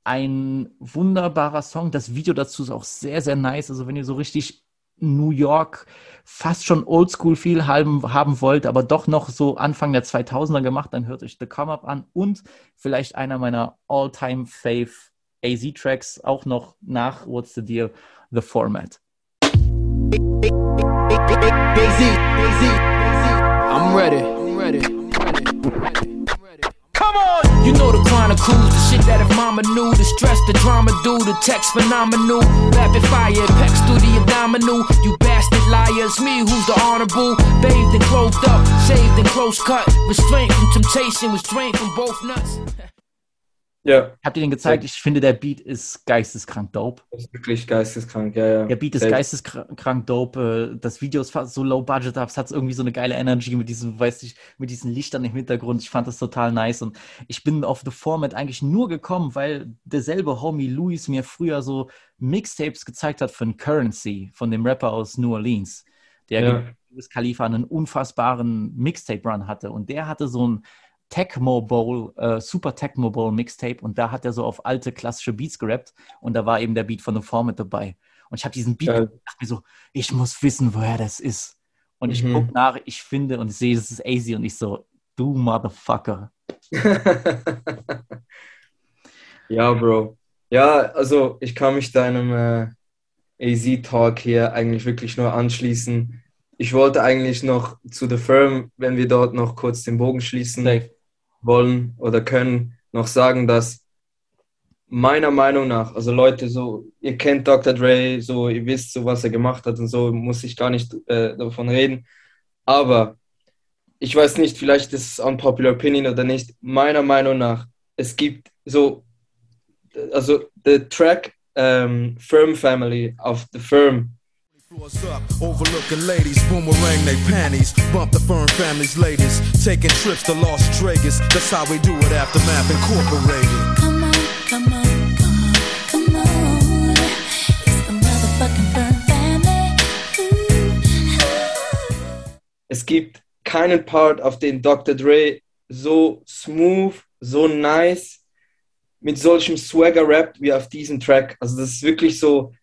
ein wunderbarer Song. Das Video dazu ist auch sehr, sehr nice. Also wenn ihr so richtig New York fast schon Oldschool viel haben, haben wollt, aber doch noch so Anfang der 2000er gemacht, dann hört euch The Come Up an und vielleicht einer meiner All-Time Fave AZ-Tracks auch noch nach What's the Deal, The Format. I'm ready. I'm ready. I'm ready. I'm ready. Come on! You know the chronic cruise, the shit that if mama knew the stress the drama do, the text phenomenal. Rapid fire, pecs through the abdominal. You bastard liars, me who's the honorable. Bathed and clothed up, shaved and close cut. Restraint from temptation, restraint from both nuts. Ja, Habt ihr den gezeigt? Ich finde, der Beat ist geisteskrank dope. das ist wirklich geisteskrank, ja, ja. Der Beat ist geisteskrank dope. äh, Das Video ist fast so low budget, aber es hat irgendwie so eine geile Energy mit diesem, weiß ich, mit diesen Lichtern im Hintergrund. Ich fand das total nice und ich bin auf The Format eigentlich nur gekommen, weil derselbe Homie Louis mir früher so Mixtapes gezeigt hat von Currency, von dem Rapper aus New Orleans, der Ja. Wiz Khalifa einen unfassbaren Mixtape-Run hatte und der hatte so ein Tecmo Bowl, äh, Super Tecmo Bowl Mixtape und da hat er so auf alte klassische Beats gerappt und da war eben der Beat von The Format dabei. Und ich habe diesen Beat gehört und dachte mir so, ich muss wissen, woher das ist. Und ich Mhm. gucke nach, ich finde und ich sehe, es ist AZ und ich so, du Motherfucker. Ja, Bro. Ja, also ich kann mich deinem äh, AZ-Talk hier eigentlich wirklich nur anschließen. Ich wollte eigentlich noch zu The Firm, wenn wir dort noch kurz den Bogen schließen Safe. Wollen oder können, noch sagen, dass meiner Meinung nach, also Leute, so, ihr kennt Dr. Dre, so, ihr wisst so, was er gemacht hat und so, muss ich gar nicht äh, davon reden. Aber ich weiß nicht, vielleicht ist es unpopular opinion oder nicht. Meiner Meinung nach, es gibt so, also der Track ähm, Firm Family auf The Firm, Floors up, overlooking ladies, boomerang they panties. Bump the firm family's latest. Taking trips to Las Vegas. That's how we do it, Aftermath Incorporated. Come on, come on, come on. It's the motherfucking Fern family. Es gibt keinen Part, auf den Dr. Dre so smooth, so nice, mit solchem Swagger rappt wie auf diesem Track. Also das ist wirklich so,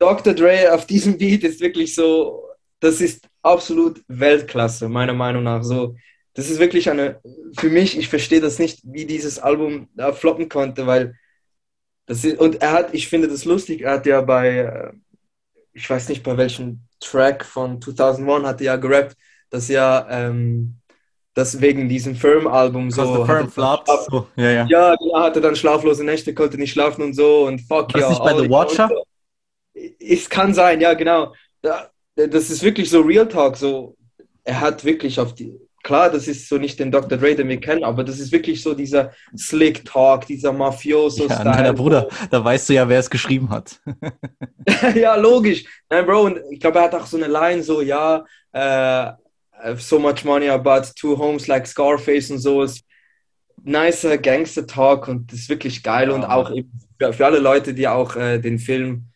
Dr. Dre auf diesem Beat ist wirklich so, das ist absolut Weltklasse, meiner Meinung nach. So, das ist wirklich eine, für mich, ich verstehe das nicht, wie dieses Album da floppen konnte, weil das ist, und er hat, ich finde das lustig, er hat ja bei, äh, ich weiß nicht bei welchem Track von 2001 hat er ja gerappt, dass ja, ähm, das wegen diesem Firm-Album so. Hat firm er- flopped. So, ja, ja. ja, genau, hatte dann schlaflose Nächte, konnte nicht schlafen und so und fuck War das ja. nicht bei The Watcher? so. Es kann sein, ja, genau. Da- Das ist wirklich so Real Talk. So, er hat wirklich auf die. Klar, das ist so nicht den Dr. Dre, den wir kennen, aber das ist wirklich so dieser Slick Talk, dieser Ja, Mafioso-Style. nein, Bruder, da weißt du ja, wer es geschrieben hat. ja, logisch. Nein, Bro, und ich glaube, er hat auch so eine Line, so, ja, äh, so much money about two homes like Scarface und so. Ist nicer Gangster-Talk und das ist wirklich geil. Ja, und auch eben für, für alle Leute, die auch äh, den Film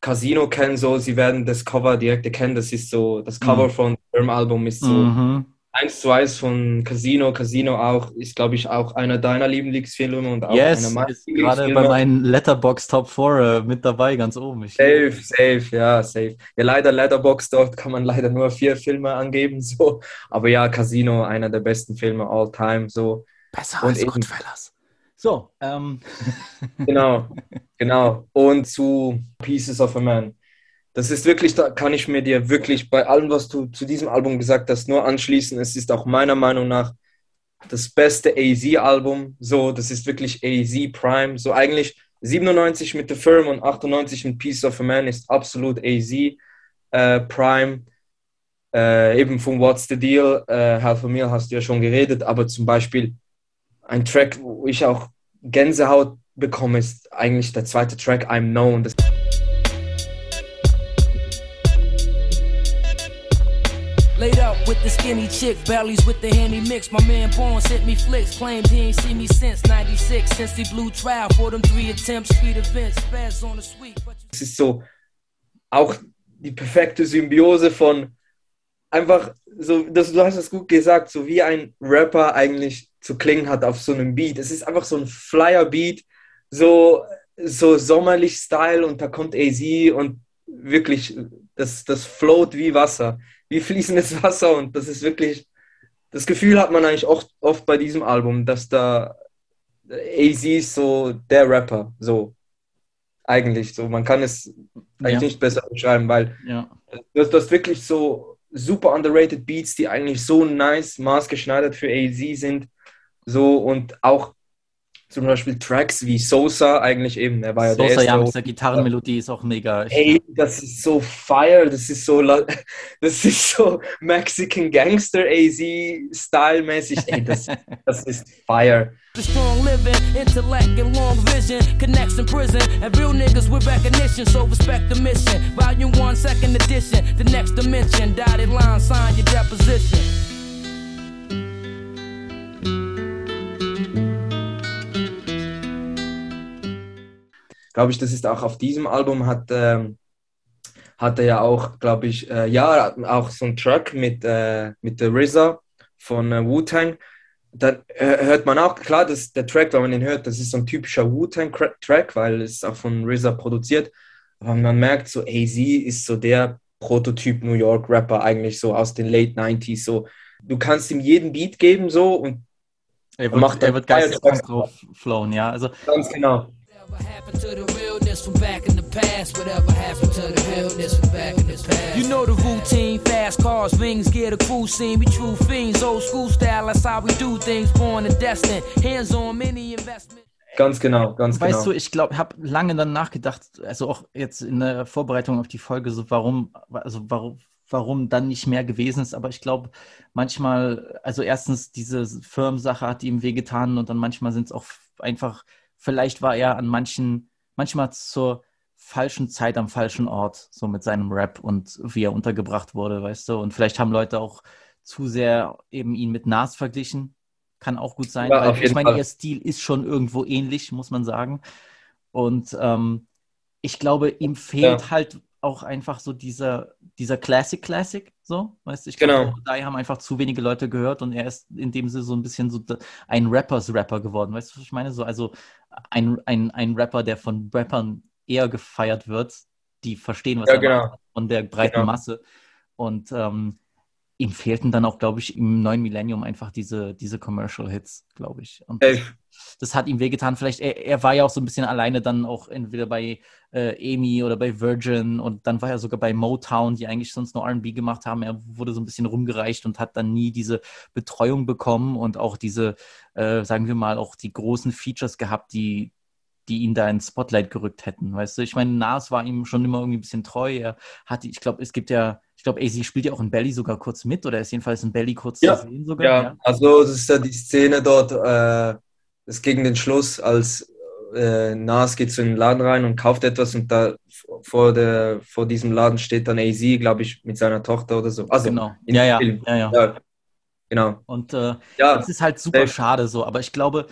Casino kennen, so, sie werden das Cover direkt erkennen. Das ist so, das Cover Mhm. von dem Album ist so Mhm. eins zu eins von Casino. Casino auch, ist, glaube ich, auch einer deiner Lieblingsfilme und auch Yes, einer meiner ist gerade bei meinen Letterbox Top 4 äh, mit dabei, ganz oben. Ich Safe, safe, ja, safe. Ja, leider Letterboxd, dort kann man leider nur vier Filme angeben, so. Aber ja, Casino, einer der besten Filme all time, so. Besser Und als Goodfellas. So, ähm, Genau, genau. Und zu Pieces of a Man. Das ist wirklich, da kann ich mir dir wirklich bei allem, was du zu diesem Album gesagt hast, nur anschließen. Es ist auch meiner Meinung nach das beste AZ-Album. So, das ist wirklich AZ Prime. So eigentlich 97 mit The Firm und 98 mit Pieces of a Man ist absolut AZ äh, Prime. Äh, eben von What's the Deal, äh, Half a Meal hast du ja schon geredet, aber zum Beispiel ein Track, wo ich auch Gänsehaut bekomme, ist eigentlich der zweite Track, I'm Known. Das Laid up with the skinny chick, bellies with the handy mix. My man Bones hit me flicks, claimed he ain't seen me since 96. Since he blew trial for them three attempts, street events, fast on the sweet. Das ist so auch die perfekte Symbiose von einfach so, das, du hast es gut gesagt, so wie ein Rapper eigentlich zu klingen hat auf so einem Beat. Es ist einfach so ein Flyer-Beat, so, so sommerlich Style und da kommt AZ und wirklich, das, das float wie Wasser, wie fließendes Wasser und das ist wirklich, das Gefühl hat man eigentlich oft, oft bei diesem Album, dass da AZ ist so der Rapper, so eigentlich so. Man kann es eigentlich Ja. nicht besser beschreiben, weil ja. du hast wirklich so super underrated Beats, die eigentlich so nice maßgeschneidert für AZ sind. So und auch zum Beispiel Tracks wie Sosa eigentlich eben, er war ja der Sosa, erste. ja, mit dieser Gitarrenmelodie ist auch mega. Ey, das ist so fire, das ist so, la- das ist so Mexican Gangster AZ Style mäßig. Ey, das, das ist fire. The strong living, intellect and long vision, connects in prison, and real niggas with recognition, so respect the mission. Volume 1, second edition, the next dimension, dotted line, sign your deposition. Glaube ich, das ist auch auf diesem Album hat, ähm, hat er ja auch, glaube ich, äh, ja, auch so ein Track mit, äh, mit der RZA von äh, Wu-Tang. Da äh, hört man auch, klar, dass der Track, wenn man den hört, das ist so ein typischer Wu-Tang-Track, weil es auch von RZA produziert. Aber man merkt so, AZ ist so der Prototyp New York Rapper eigentlich so aus den Late 90s. So, du kannst ihm jeden Beat geben so und Er wird, macht er dann wird Tracks. drauf flowen, ja. Also Ganz genau. Whatever happened to the realness from back in the past? Whatever happened to the realness from back in the past? You know the routine, fast cars, rings, gear, the crew scene. We true fiends, old school style, that's how we do things. Born and destined, hands on many investment. Ganz genau, ganz Weißt genau. du, ich glaube, habe lange dann nachgedacht, also auch jetzt in der Vorbereitung auf die Folge, so warum, also warum, warum dann nicht mehr gewesen ist. Aber ich glaube, manchmal, also erstens diese Firmensache hat ihm wehgetan und dann manchmal sind es auch einfach, vielleicht war er an manchen, manchmal zur falschen Zeit am falschen Ort, so mit seinem Rap und wie er untergebracht wurde, weißt du. Und vielleicht haben Leute auch zu sehr eben ihn mit Nas verglichen. Kann auch gut sein, Ja, weil ich meine, Fall. ihr Stil ist schon irgendwo ähnlich, muss man sagen. Und ähm, ich glaube, ihm fehlt Ja. halt auch einfach so dieser, dieser Classic Classic, so, weißt du, ich Genau. glaube, da haben einfach zu wenige Leute gehört und er ist in dem Sinne so ein bisschen so ein Rappers-Rapper geworden, weißt du, was ich meine? So, also ein, ein, ein Rapper, der von Rappern eher gefeiert wird, die verstehen, was Ja, er genau. macht, von der breiten Genau. Masse. Und ähm, ihm fehlten dann auch, glaube ich, im neuen Millennium einfach diese, diese Commercial-Hits, glaube ich. Und das, das hat ihm wehgetan. Vielleicht, er, er war ja auch so ein bisschen alleine dann auch entweder bei äh, Amy oder bei Virgin und dann war er sogar bei Motown, die eigentlich sonst nur RB gemacht haben. Er wurde so ein bisschen rumgereicht und hat dann nie diese Betreuung bekommen und auch diese, äh, sagen wir mal, auch die großen Features gehabt, die, die ihn da ins Spotlight gerückt hätten. Weißt du, ich meine, Nas war ihm schon immer irgendwie ein bisschen treu. Er hat, ich glaube, es gibt ja, ich glaube, AC spielt ja auch in Belly sogar kurz mit oder ist jedenfalls in Belly kurz Ja, zu sehen sogar. Ja, also das ist ja die Szene dort, äh, ist gegen den Schluss, als äh, Nas geht zu in den Laden rein und kauft etwas und da vor, der, vor diesem Laden steht dann AZ, glaube ich, mit seiner Tochter oder so. Also Genau. Ja, ja, Film. ja, ja. Ja, genau. Und äh, Ja, das ist halt super safe. schade so. Aber ich glaube,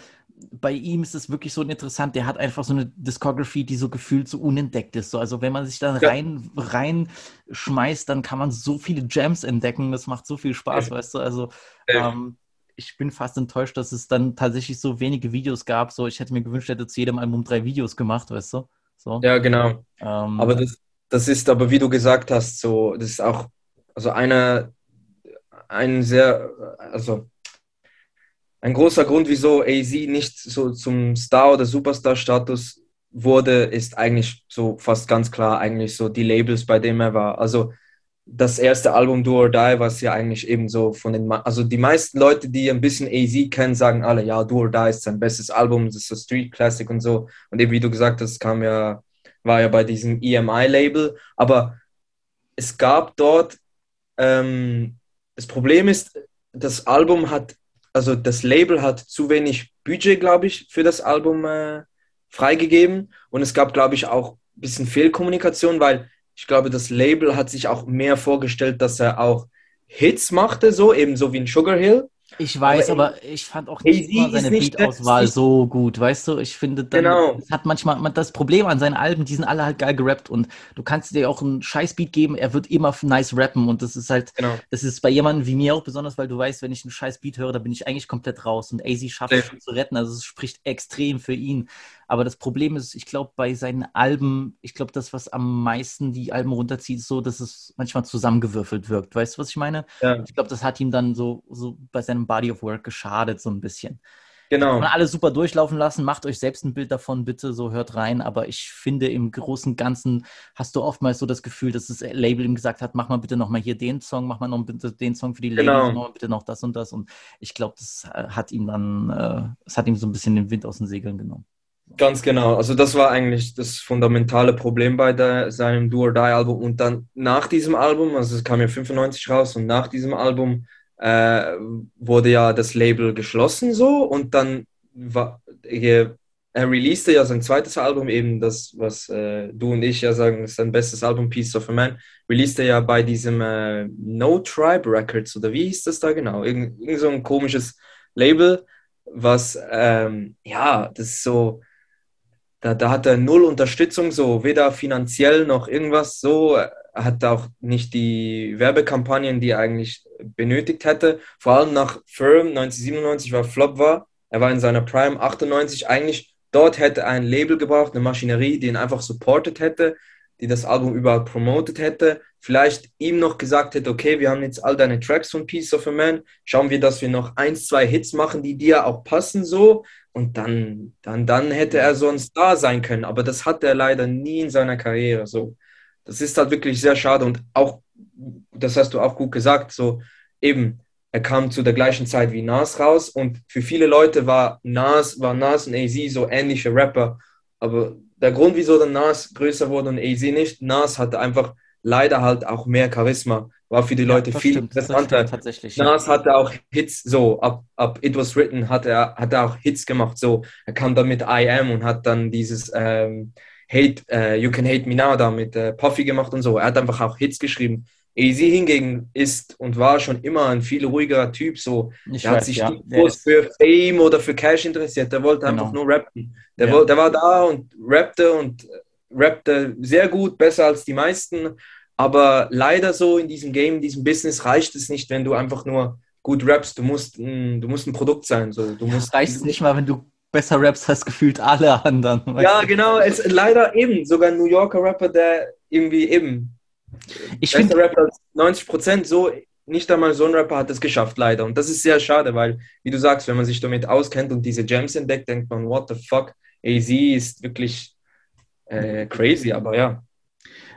bei ihm ist es wirklich so interessant. Der hat einfach so eine Discography, die so gefühlt so unentdeckt ist. So, also wenn man sich da Ja. rein reinschmeißt, dann kann man so viele Gems entdecken. Das macht so viel Spaß, weißt du. Also Ja. ähm, ich bin fast enttäuscht, dass es dann tatsächlich so wenige Videos gab. So, ich hätte mir gewünscht, er hätte zu jedem Album drei Videos gemacht, weißt du. So. Ja, genau. Ähm, Aber das, das ist aber, wie du gesagt hast, so, das ist auch, also einer, ein sehr, also ein großer Grund, wieso AZ nicht so zum Star- oder Superstar-Status wurde, ist eigentlich so fast ganz klar eigentlich so die Labels, bei denen er war. Also das erste Album Do or Die, was ja eigentlich eben so von den, also die meisten Leute, die ein bisschen AZ kennen, sagen alle, ja, Do or Die ist sein bestes Album, das ist so Street Classic und so. Und eben wie du gesagt hast, kam ja, war ja bei diesem EMI-Label, aber es gab dort, ähm, das Problem ist, das Album hat, also das Label hat zu wenig Budget, glaube ich, für das Album äh, freigegeben und es gab, glaube ich, auch ein bisschen Fehlkommunikation, weil ich glaube, das Label hat sich auch mehr vorgestellt, dass er auch Hits machte, so eben so wie ein Sugar Hill. Ich weiß, Aber aber, ich fand auch nicht immer seine Beat-Auswahl so gut, weißt du? Ich finde dann, Genau. hat manchmal, man- das Problem an seinen Alben, die sind alle halt geil gerappt und du kannst dir auch einen Scheiß-Beat geben, er wird immer nice rappen und das ist halt, Genau. das ist bei jemandem wie mir auch besonders, weil du weißt, wenn ich einen Scheiß-Beat höre, da bin ich eigentlich komplett raus und AZ schafft es schon zu retten, also es spricht extrem für ihn. Aber das Problem ist, ich glaube, bei seinen Alben, ich glaube, das, was am meisten die Alben runterzieht, ist so, dass es manchmal zusammengewürfelt wirkt. Weißt du, was ich meine? Ja. Ich glaube, das hat ihm dann so, so bei seinem Body of Work geschadet, so ein bisschen. Genau. Man alle super durchlaufen lassen, macht euch selbst ein Bild davon, bitte, so hört rein. Aber ich finde, im Großen und Ganzen hast du oftmals so das Gefühl, dass das Label ihm gesagt hat, mach mal bitte noch mal hier den Song, mach mal noch bitte den Song für die Genau. Ladies, mach mal bitte noch das und das. Und ich glaube, das äh, hat ihm dann, äh, es hat ihm so ein bisschen den Wind aus den Segeln genommen. Ganz genau. Also das war eigentlich das fundamentale Problem bei der, seinem Do or Die Album. Und dann nach diesem Album, also es kam ja 95 raus und nach diesem Album äh, wurde ja das Label geschlossen so und dann war er, releaste ja sein zweites Album, eben das, was äh, du und ich ja sagen, ist sein bestes Album, Piece of a Man, releaste er ja bei diesem äh, No Tribe Records oder wie hieß das da genau? Irgend, irgend so ein komisches Label, was ähm, ja, das ist so da, da hat er null Unterstützung, so weder finanziell noch irgendwas so. Er hat auch nicht die Werbekampagnen, die er eigentlich benötigt hätte. Vor allem nach Firm 1997, war Flop war. Er war in seiner Prime 98. Eigentlich dort hätte er ein Label gebraucht, eine Maschinerie, die ihn einfach supportet hätte, die das Album überall promotet hätte. Vielleicht ihm noch gesagt hätte, okay, wir haben jetzt all deine Tracks von Piece of a Man. Schauen wir, dass wir noch ein, zwei Hits machen, die dir auch passen so. Und dann, dann, dann hätte er so ein Star sein können. Aber das hat er leider nie in seiner Karriere. So, das ist halt wirklich sehr schade. Und auch, das hast du auch gut gesagt, so eben, er kam zu der gleichen Zeit wie Nas raus. Und für viele Leute war Nas, war Nas und AZ so ähnliche Rapper. Aber der Grund, wieso dann Nas größer wurde und AZ nicht, Nas hatte einfach leider halt auch mehr Charisma. War für die Leute das viel stimmt, interessanter. stimmt tatsächlich. Ja. Nas hatte auch Hits, so ab, ab It Was Written hat er, hat er auch Hits gemacht, so. Er kam dann mit I Am und hat dann dieses ähm, Hate, äh, You Can Hate Me Now da mit äh, Puffy gemacht und so. Er hat einfach auch Hits geschrieben. AZ hingegen ist und war schon immer ein viel ruhigerer Typ, so. Ich Der hat sich ja. groß für Fame oder für Cash interessiert. Der wollte Genau. einfach nur rappen. Der, Ja. woll- der war da und rappte und rappte sehr gut, besser als die meisten. Aber leider so in diesem Game, in diesem Business reicht es nicht, wenn du einfach nur gut rappst. Du musst, ein- du musst ein Produkt sein. So. Du musst, Reicht es nicht mal, wenn du besser rappst als gefühlt alle anderen. Ja, du? genau. Es, leider eben. Sogar ein New Yorker Rapper, der irgendwie eben Ich finde, Rapper als 90 Prozent so, nicht einmal so ein Rapper hat es geschafft, leider. Und das ist sehr schade, weil, wie du sagst, wenn man sich damit auskennt und diese Gems entdeckt, denkt man, what the fuck, AZ ist wirklich äh, crazy, aber ja.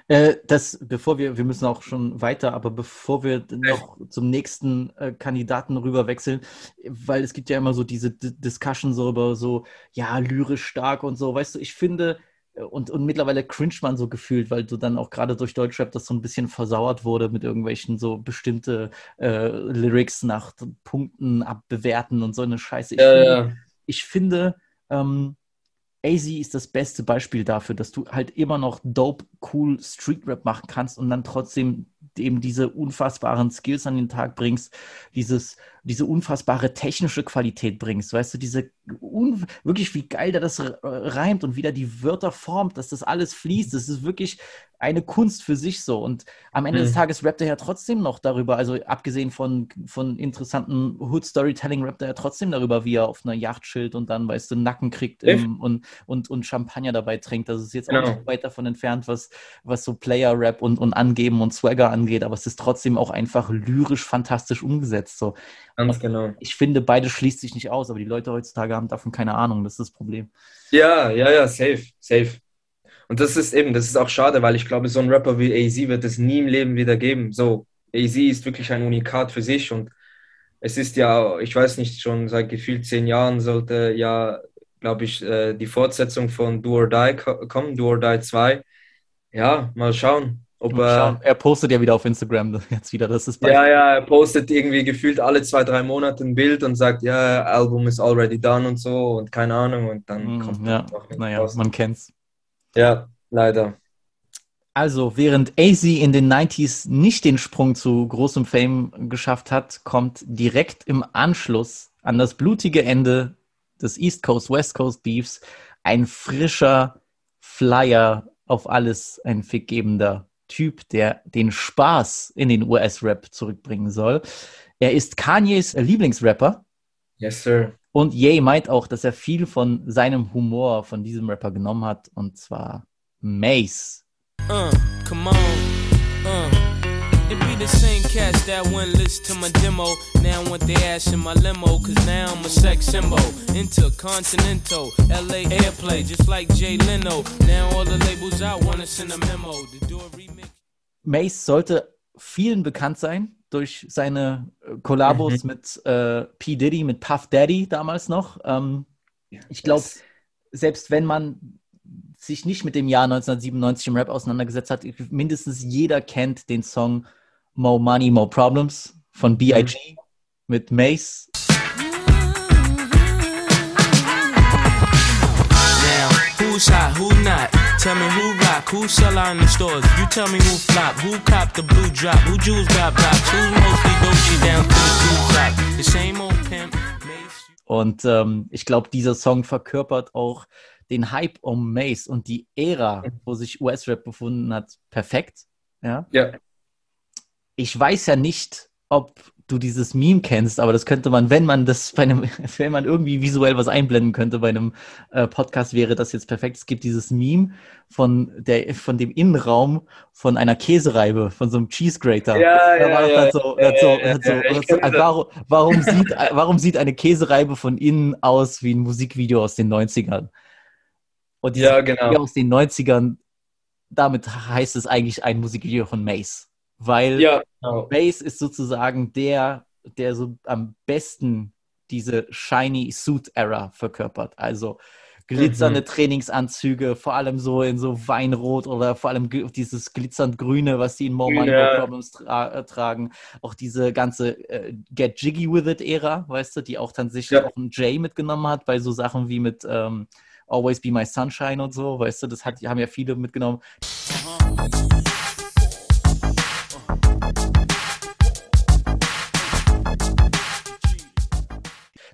äh, das, bevor wir, wir müssen auch schon weiter, aber bevor wir noch zum nächsten äh, Kandidaten rüber wechseln, weil es gibt ja immer so diese D Discussion so über so, ja, lyrisch stark und so, weißt du, ich finde, äh, und, und mittlerweile cringe man so gefühlt, weil du dann auch gerade durch Deutschrap das so ein bisschen versauert wurde mit irgendwelchen so bestimmte äh, Lyrics nach Punkten abbewerten und so eine Scheiße. Ich Ja, finde, ja. ich finde, ähm, AZ ist das beste Beispiel dafür, dass du halt immer noch dope, cool Street-Rap machen kannst und dann trotzdem eben diese unfassbaren Skills an den Tag bringst, dieses, diese unfassbare technische Qualität bringst, weißt du, diese un wirklich, wie geil der das reimt und wie der die Wörter formt, dass das alles fließt. Das ist wirklich eine Kunst für sich so. Und am Ende des Mhm. Tages rappt er ja trotzdem noch darüber, also abgesehen von, von interessanten Hood-Storytelling, rappt er ja trotzdem darüber, wie er auf einer Yacht chillt und dann, weißt du, Nacken kriegt im, und, und, und Champagner dabei trinkt. Das ist jetzt auch Genau. nicht weit davon entfernt, was, was so Player-Rap und, und Angeben und Swagger angeht, aber es ist trotzdem auch einfach lyrisch fantastisch umgesetzt. So. Ganz genau. Ich finde, beide schließt sich nicht aus, aber die Leute heutzutage haben davon keine Ahnung. Das ist das Problem. Ja, ja, ja, safe, safe. Und das ist eben, das ist auch schade, weil ich glaube, so ein Rapper wie AZ wird es nie im Leben wieder geben. So, AZ ist wirklich ein Unikat für sich und es ist ja, ich weiß nicht, schon seit gefühlt zehn Jahren sollte ja, glaube ich, äh, die Fortsetzung von Do or Die ko- kommen, Do or Die 2. Ja, mal schauen, ob er. schauen. Er postet ja wieder auf Instagram jetzt wieder. Das ist Ja, ja, er postet irgendwie gefühlt alle zwei, drei Monate ein Bild und sagt, ja, Album ist already done und so und keine Ahnung und dann Mm, kommt ja, noch naja, raus. man kennt's. Ja, leider. Also, während AZ in den 90s nicht den Sprung zu großem Fame geschafft hat, kommt direkt im Anschluss an das blutige Ende des East Coast West Coast Beefs ein frischer Flyer auf alles, ein fickgebender Typ, der den Spaß in den US-Rap zurückbringen soll. Er ist Kanyes Lieblingsrapper Yes, sir. und Ye meint auch, dass er viel von seinem Humor von diesem Rapper genommen hat, und zwar Mace. Uh, come on. Uh. It be the same cats that wouldn't listen to my demo. Now want their ass in my limo, cause now I'm a sex symbol. Intercontinental, LA airplay, just like Jay Leno. Now all the labels out wanna send a memo. The do a remix. Mace sollte vielen bekannt sein durch seine äh, Kollabos mit äh, P. Diddy, mit Puff Daddy damals noch. Ähm, ich glaube, selbst wenn man sich nicht mit dem Jahr 1997 im Rap auseinandergesetzt hat, mindestens jeder kennt den Song Mo Money, Mo Problems von B.I.G. mit Mace. Now, who's hot, who not? Tell me who rock, who sell out in the stores. You tell me who flop, who cop the blue drop, who jewels got blocks, who's mostly Dolce down to the blue drop. The same old pimp, Mace. Und ähm, ich glaube, dieser Song verkörpert auch den Hype um Mace und die Ära, wo sich US-Rap befunden hat, perfekt. Ja. Ja. Ich weiß ja nicht, ob du dieses Meme kennst, aber das könnte man, wenn man das bei einem, wenn man irgendwie visuell was einblenden könnte bei einem äh, Podcast, wäre das jetzt perfekt. Es gibt dieses Meme von der, von dem Innenraum von einer Käsereibe, von so einem Cheese Grater. Ja, halt ja, ja, warum sieht, warum sieht eine Käsereibe von innen aus wie ein Musikvideo aus den 90ern? Und dieses Ja, genau. Video aus den 90ern, damit heißt es eigentlich ein Musikvideo von Mace. Weil Ja, genau. Mace ist sozusagen der, der so am besten diese Shiny Suit Era verkörpert. Also glitzernde Mhm. Trainingsanzüge, vor allem so in so Weinrot oder vor allem dieses glitzernd Grüne, was die in More Money. More Problems tra äh, tragen. Auch diese ganze äh, Get Jiggy With It Ära, weißt du, die auch tatsächlich Ja. auch ein Jay mitgenommen hat bei so Sachen wie mit ähm, Always Be My Sunshine und so, weißt du, das hat, haben ja viele mitgenommen.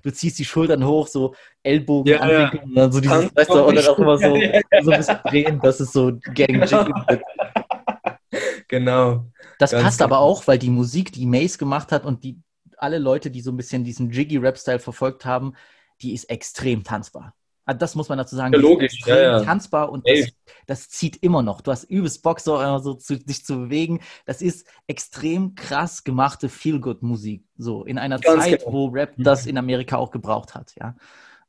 Du ziehst die Schultern hoch, so Ellbogen Ja, ja. anwinkeln und dann so dieses, weißt du, und dann auch immer so, Ja, ja, ja. so ein bisschen drehen, das ist so with it. Genau. Das Ganz passt genau. aber auch, weil die Musik, die Mace gemacht hat und die alle Leute, die so ein bisschen diesen Jiggy-Rap-Style verfolgt haben, die ist extrem tanzbar. Also das muss man dazu sagen. Ja, logisch, ja, ja. tanzbar und das, das zieht immer noch. Du hast übelst Bock, so, äh, so zu, dich zu bewegen. Das ist extrem krass gemachte Feel-Good-Musik. So in einer Ganz Zeit, genau. wo Rap das in Amerika auch gebraucht hat. Ja,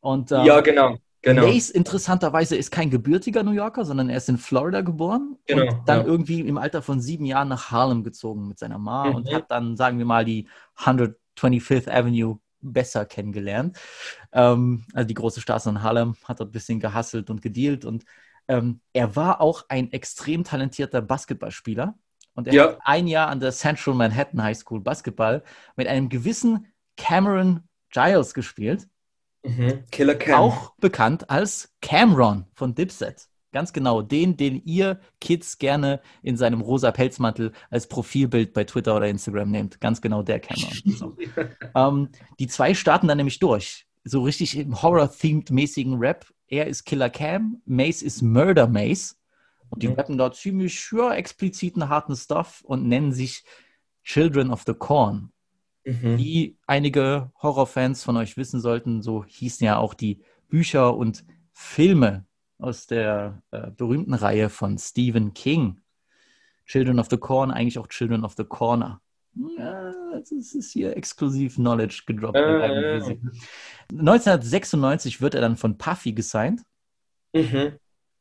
und, ähm, Ja, genau. Genau. Mace interessanterweise ist kein gebürtiger New Yorker, sondern er ist in Florida geboren Genau, und dann ja. irgendwie im Alter von sieben Jahren nach Harlem gezogen mit seiner Ma Mhm. und hat dann, sagen wir mal, die 125th Avenue besser kennengelernt. Ähm, also die große Straße in Harlem, hat dort ein bisschen gehasselt und gedealt und ähm, er war auch ein extrem talentierter Basketballspieler und er Ja. hat ein Jahr an der Central Manhattan High School Basketball mit einem gewissen Cameron Giles gespielt Mhm. Killer Cam. auch bekannt als Cameron von Dipset. Ganz genau, den, den ihr Kids gerne in seinem rosa Pelzmantel als Profilbild bei Twitter oder Instagram nehmt. Ganz genau der Cameron. So. ähm, die zwei starten dann nämlich durch. So richtig im Horror-themed mäßigen Rap. Er ist Killer Cam, Mace ist Murder Mace. Und die rappen dort ziemlich ja, expliziten, harten Stuff und nennen sich Children of the Corn Mhm. wie einige Horrorfans von euch wissen sollten, so hießen ja auch die Bücher und Filme aus der äh, berühmten Reihe von Stephen King. Children of the Corn, eigentlich auch Children of the Corner. Ja, das ist hier exklusiv Knowledge gedroppt. Äh, Ivan äh. Easy. 1996 wird er dann von Puffy gesigned Mhm.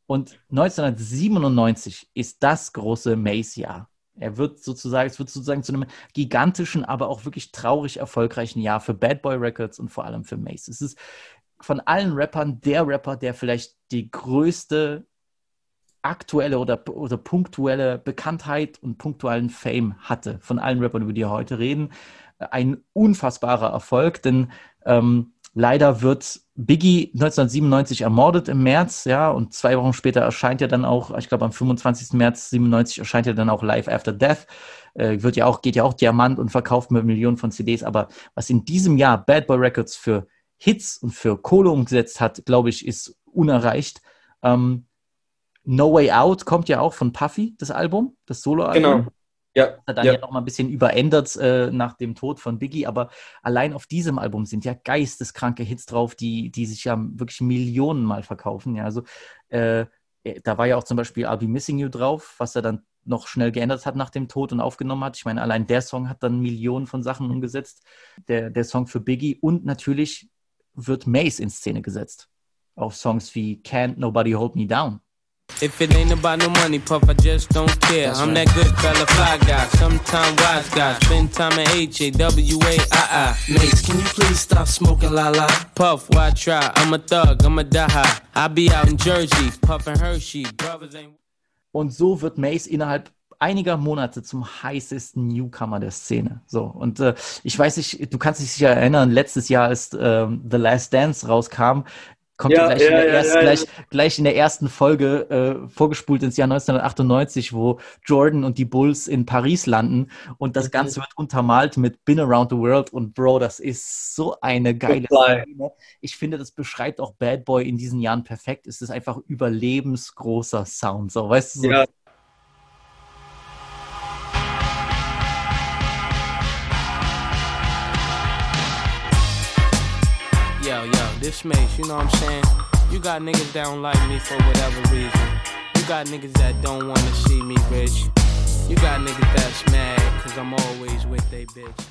und 1997 ist das große Mace-Jahr. Er wird sozusagen, es wird sozusagen zu einem gigantischen, aber auch wirklich traurig erfolgreichen Jahr für Bad Boy Records und vor allem für Mace. Es ist von allen Rappern der Rapper, der vielleicht die größte aktuelle oder, oder punktuelle Bekanntheit und punktuellen Fame hatte. Von allen Rappern, über die wir heute reden. Ein unfassbarer Erfolg, denn ähm, leider wird Biggie 1997 ermordet im März, ja, und zwei Wochen später erscheint er dann auch, ich glaube am 25. März 97 erscheint er dann auch Live After Death. Äh, wird ja auch, geht ja auch Diamant und verkauft mit Millionen von CDs. Aber was in diesem Jahr Bad Boy Records für Hits und für Kohle umgesetzt hat, glaube ich, ist unerreicht. Ähm, No Way Out kommt ja auch von Puffy, das Album, das Soloalbum. Genau. Ja. Hat er dann ja, ja. noch mal ein bisschen überändert äh, nach dem Tod von Biggie, aber allein auf diesem Album sind ja geisteskranke Hits drauf, die, die sich ja wirklich Millionen mal verkaufen. Ja, also äh, da war ja auch zum Beispiel I'll Be Missing You drauf, was er dann noch schnell geändert hat nach dem Tod und aufgenommen hat. Ich meine, allein der Song hat dann Millionen von Sachen umgesetzt. Der, der Song für Biggie und natürlich wird Mace in Szene gesetzt. Auf Songs wie Can't Nobody Hold Me Down. If it ain't about no money, puff, I just don't care. I'm that good fella, fly guy, sometime wise guy. Spend time at H A W A I I. Mace, can you please stop smoking la la? Puff, why try? I'm a thug, I'm a die. I be out in Jersey, puffin' Hershey. Brothers ain't. Und so wird Mace innerhalb einiger Monate zum heißesten Newcomer der Szene. So, und äh, ich weiß nicht, du kannst dich sicher erinnern, letztes Jahr, als ähm, The Last Dance rauskam, kommt Ja, ja, gleich, in ja, der ja, erst, ja, gleich, gleich in der ersten Folge äh, vorgespult ins Jahr 1998, wo Jordan und die Bulls in Paris landen und Mhm. das Ganze wird untermalt mit Been Around the World und Bro, das ist so eine geile. Szene. Ich finde, das beschreibt auch Bad Boy in diesen Jahren perfekt. Es ist einfach überlebensgroßer Sound, so, weißt du? So, Yo, yo, this Mace, you know what I'm saying? You got niggas that don't like me for whatever reason. You got niggas that don't wanna see me rich. You got niggas that's mad cause I'm always with they bitch.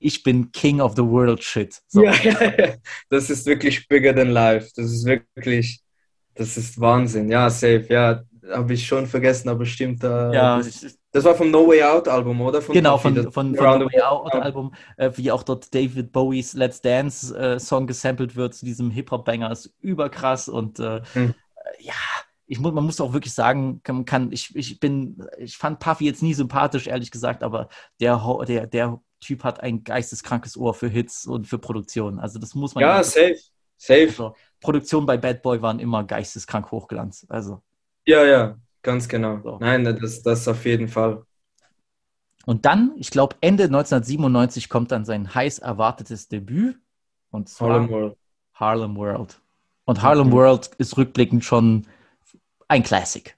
Ich bin King of the World Shit. So. ja, ja, ja. Das ist wirklich bigger than life. Das ist wirklich, das ist Wahnsinn. Ja, safe. Ja, habe ich schon vergessen, aber stimmt. Äh, Ja, das, war vom No Way Out Album, oder? Von Genau, von, von, von the Way Out Album, äh, wie auch dort David Bowies Let's Dance äh, Song gesampelt wird zu diesem Hip-Hop-Banger, ist überkrass und äh, Hm. ja, ich muss, man muss auch wirklich sagen, kann, kann ich, ich bin, ich fand Puffy jetzt nie sympathisch, ehrlich gesagt, aber der, der, der Typ hat ein geisteskrankes Ohr für Hits und für Produktion. Also das muss man Ja, safe. Safe. also, Produktionen bei Bad Boy waren immer geisteskrank hochglanz. Also Ja, ja, ganz genau. So. Nein, das, das auf jeden Fall. Und dann, ich glaube, Ende 1997 kommt dann sein heiß erwartetes Debüt. Und zwar Harlem World. Harlem World. Und Harlem Mhm. World ist rückblickend schon ein Classic.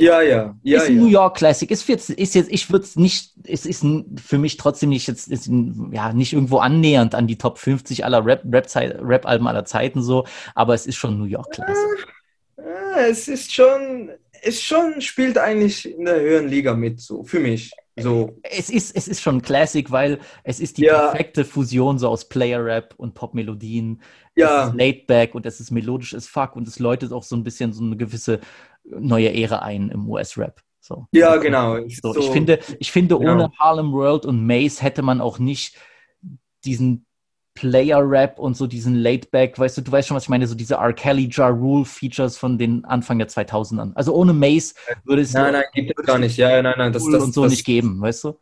Ja, ja, ja, ist ein ja. New York Classic. Ist jetzt, ist jetzt ich würde es nicht, es ist für mich trotzdem nicht jetzt, ist ja, nicht irgendwo annähernd an die Top 50 aller Rap, Rap, Rap-Alben aller Zeiten so, aber es ist schon ein New York Classic. Ja, es ist schon, es schon spielt eigentlich in der höheren Liga mit, so für mich. So. Es ist, es ist schon ein Classic, weil es ist die Ja. perfekte Fusion so aus Player-Rap und Pop-Melodien. Ja. Es ist laid back und es ist melodisch as fuck und es läutet auch so ein bisschen so eine gewisse neue Ära ein im US-Rap. So. Ja, genau. Ist So, ich so- finde, ich finde Genau. ohne Harlem World und Mace hätte man auch nicht diesen Player-Rap und so diesen Laid-Back, weißt du, du weißt schon, was ich meine, so diese R. Kelly, Ja Rule-Features von den Anfang der 2000ern. Also ohne Mace würde es Nein, nein, gibt es gar nicht. Ja, nein, nein, das, Cool das, und so das, nicht geben, weißt du?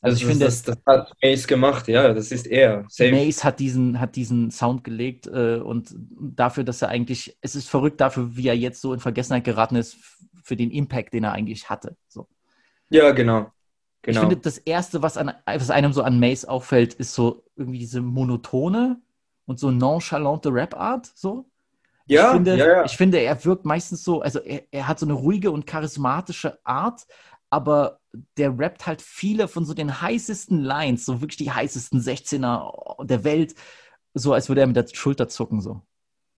Also das, ich finde, das, das hat Mace gemacht, ja, das ist er. Safe. Mace hat diesen, hat diesen Sound gelegt äh, und dafür, dass er eigentlich, es ist verrückt dafür, wie er jetzt so in Vergessenheit geraten ist, für den Impact, den er eigentlich hatte. So. Ja, genau. Ich Genau. finde, das Erste, was, an, was einem so an Mace auffällt, ist so irgendwie diese monotone und so nonchalante Rap-Art. So. ja, ich, finde, ja, ja. ich finde, er wirkt meistens so, also er, er hat so eine ruhige und charismatische Art, aber der rappt halt viele von so den heißesten Lines, so wirklich die heißesten 16er der Welt, so als würde er mit der Schulter zucken. So.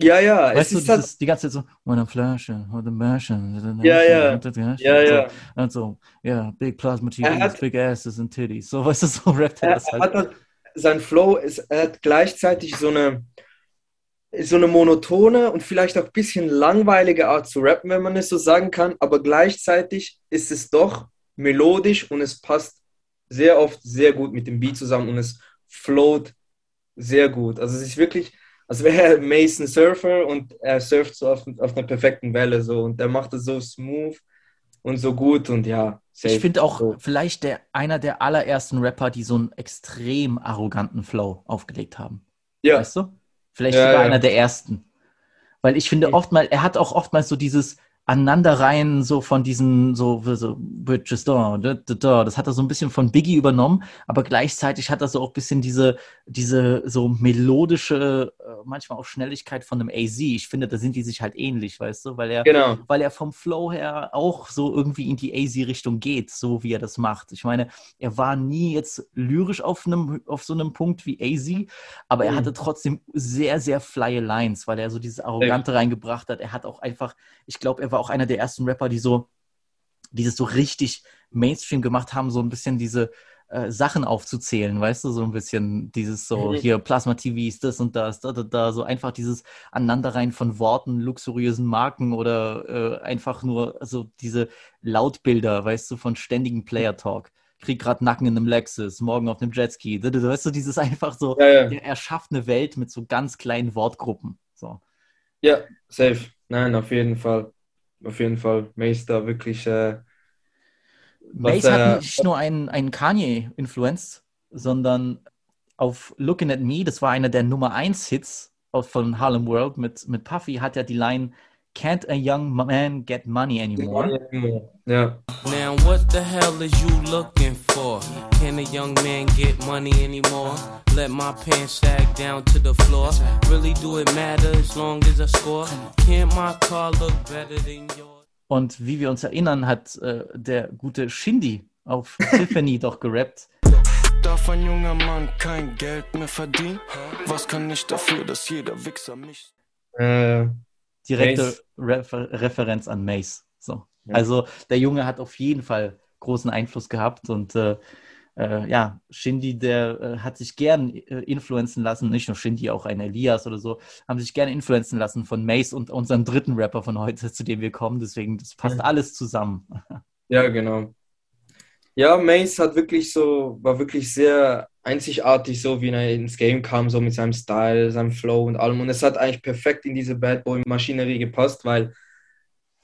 Ja, ja, Weißt es du, ist halt, dieses, die ganze Zeit so, flashing, when I'm mashing, Ja, ja. Ja, ja. Und so, ja, big plasma TVs, big asses and titties. So, weißt du, so rappt er er, das halt. hat halt, sein Flow ist, er hat gleichzeitig so eine, so eine monotone und vielleicht auch ein bisschen langweilige Art zu rappen, wenn man es so sagen kann, aber gleichzeitig ist es doch melodisch und es passt sehr oft sehr gut mit dem Beat zusammen und es float sehr gut. Also es ist wirklich, als wäre Mason Surfer und er surft so auf, auf einer perfekten Welle so und er macht es so smooth und so gut und ja. safe. Ich finde auch So. vielleicht der, einer der allerersten Rapper, die so einen extrem arroganten Flow aufgelegt haben. Ja, Weißt du? Vielleicht Ja, sogar ja. einer der ersten. Weil ich finde oftmals, er hat auch oftmals so dieses Aneinanderreihen so von diesen, so, so Bridges da, da, da, da. Das hat er so ein bisschen von Biggie übernommen, aber gleichzeitig hat er so auch ein bisschen diese, diese so melodische, äh, manchmal auch Schnelligkeit von einem AZ. Ich finde, da sind die sich halt ähnlich, weißt du, weil er, genau. weil er vom Flow her auch so irgendwie in die AZ-Richtung geht, so wie er das macht. Ich meine, er war nie jetzt lyrisch auf, einem, auf so einem Punkt wie AZ, aber er Mhm. hatte trotzdem sehr, sehr flye Lines, weil er so dieses Arrogante reingebracht hat. Er hat auch einfach, ich glaube, er war war auch einer der ersten Rapper, die so, die das so richtig Mainstream gemacht haben, so ein bisschen diese äh, Sachen aufzuzählen, weißt du, so ein bisschen dieses so, Mhm. hier Plasma TV ist das und das, da, da, da, so einfach dieses Aneinanderreihen von Worten, luxuriösen Marken oder äh, einfach nur so diese Lautbilder, weißt du, von ständigen Player Talk. Krieg grad Nacken in einem Lexus, morgen auf einem Jetski. Da, Weißt du, dieses einfach so, Ja, ja. er erschafft eine Welt mit so ganz kleinen Wortgruppen. So. Ja, safe. Nein, auf jeden Fall. Auf jeden Fall. Mace da wirklich. Äh, Mace hat nicht nur einen, einen Kanye influenced, sondern auf Looking at Me, das war einer der Nummer 1 Hits von Harlem World mit, mit Puffy, hat er die Line Can't a young man get money anymore? Ja. Now what the hell is you looking for? Can a young man get money anymore? Let my pants sag down to the floor. Really do it matter as long as I score? Can't my car look better than yours? Und wie wir uns erinnern, hat äh, der gute Shindy auf Tiffany doch gerappt. Darf ein junger Mann kein Geld mehr verdienen? Was kann ich dafür, dass jeder Wichser mich... Äh, Direkte. Refer Referenz an Mace. So. Ja. Also der Junge hat auf jeden Fall großen Einfluss gehabt und äh, äh, ja, Shindy, der äh, hat sich gern äh, influenzen lassen, nicht nur Shindy, auch ein Elias oder so, haben sich gern influenzen lassen von Mace und unserem dritten Rapper von heute, zu dem wir kommen. Deswegen, das passt Mhm. alles zusammen. Ja, genau. Ja, Mace hat wirklich so, war wirklich sehr einzigartig, so wie er ins Game kam, so mit seinem Style, seinem Flow und allem. Und es hat eigentlich perfekt in diese Bad Boy-Maschinerie gepasst, weil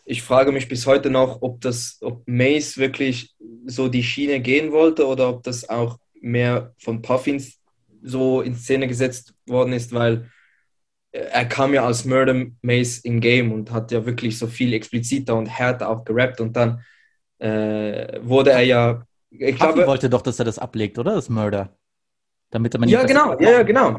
ich frage mich bis heute noch, ob das, ob Mace wirklich so die Schiene gehen wollte oder ob das auch mehr von Puffins so in Szene gesetzt worden ist, weil er kam ja als Murder Mace im Game und hat ja wirklich so viel expliziter und härter auch gerappt und dann äh, wurde er ja, ich Puffy glaube, wollte doch, dass er das ablegt, oder? Das Murder. Damit man ihn ja genau, ja, ja, kann. genau,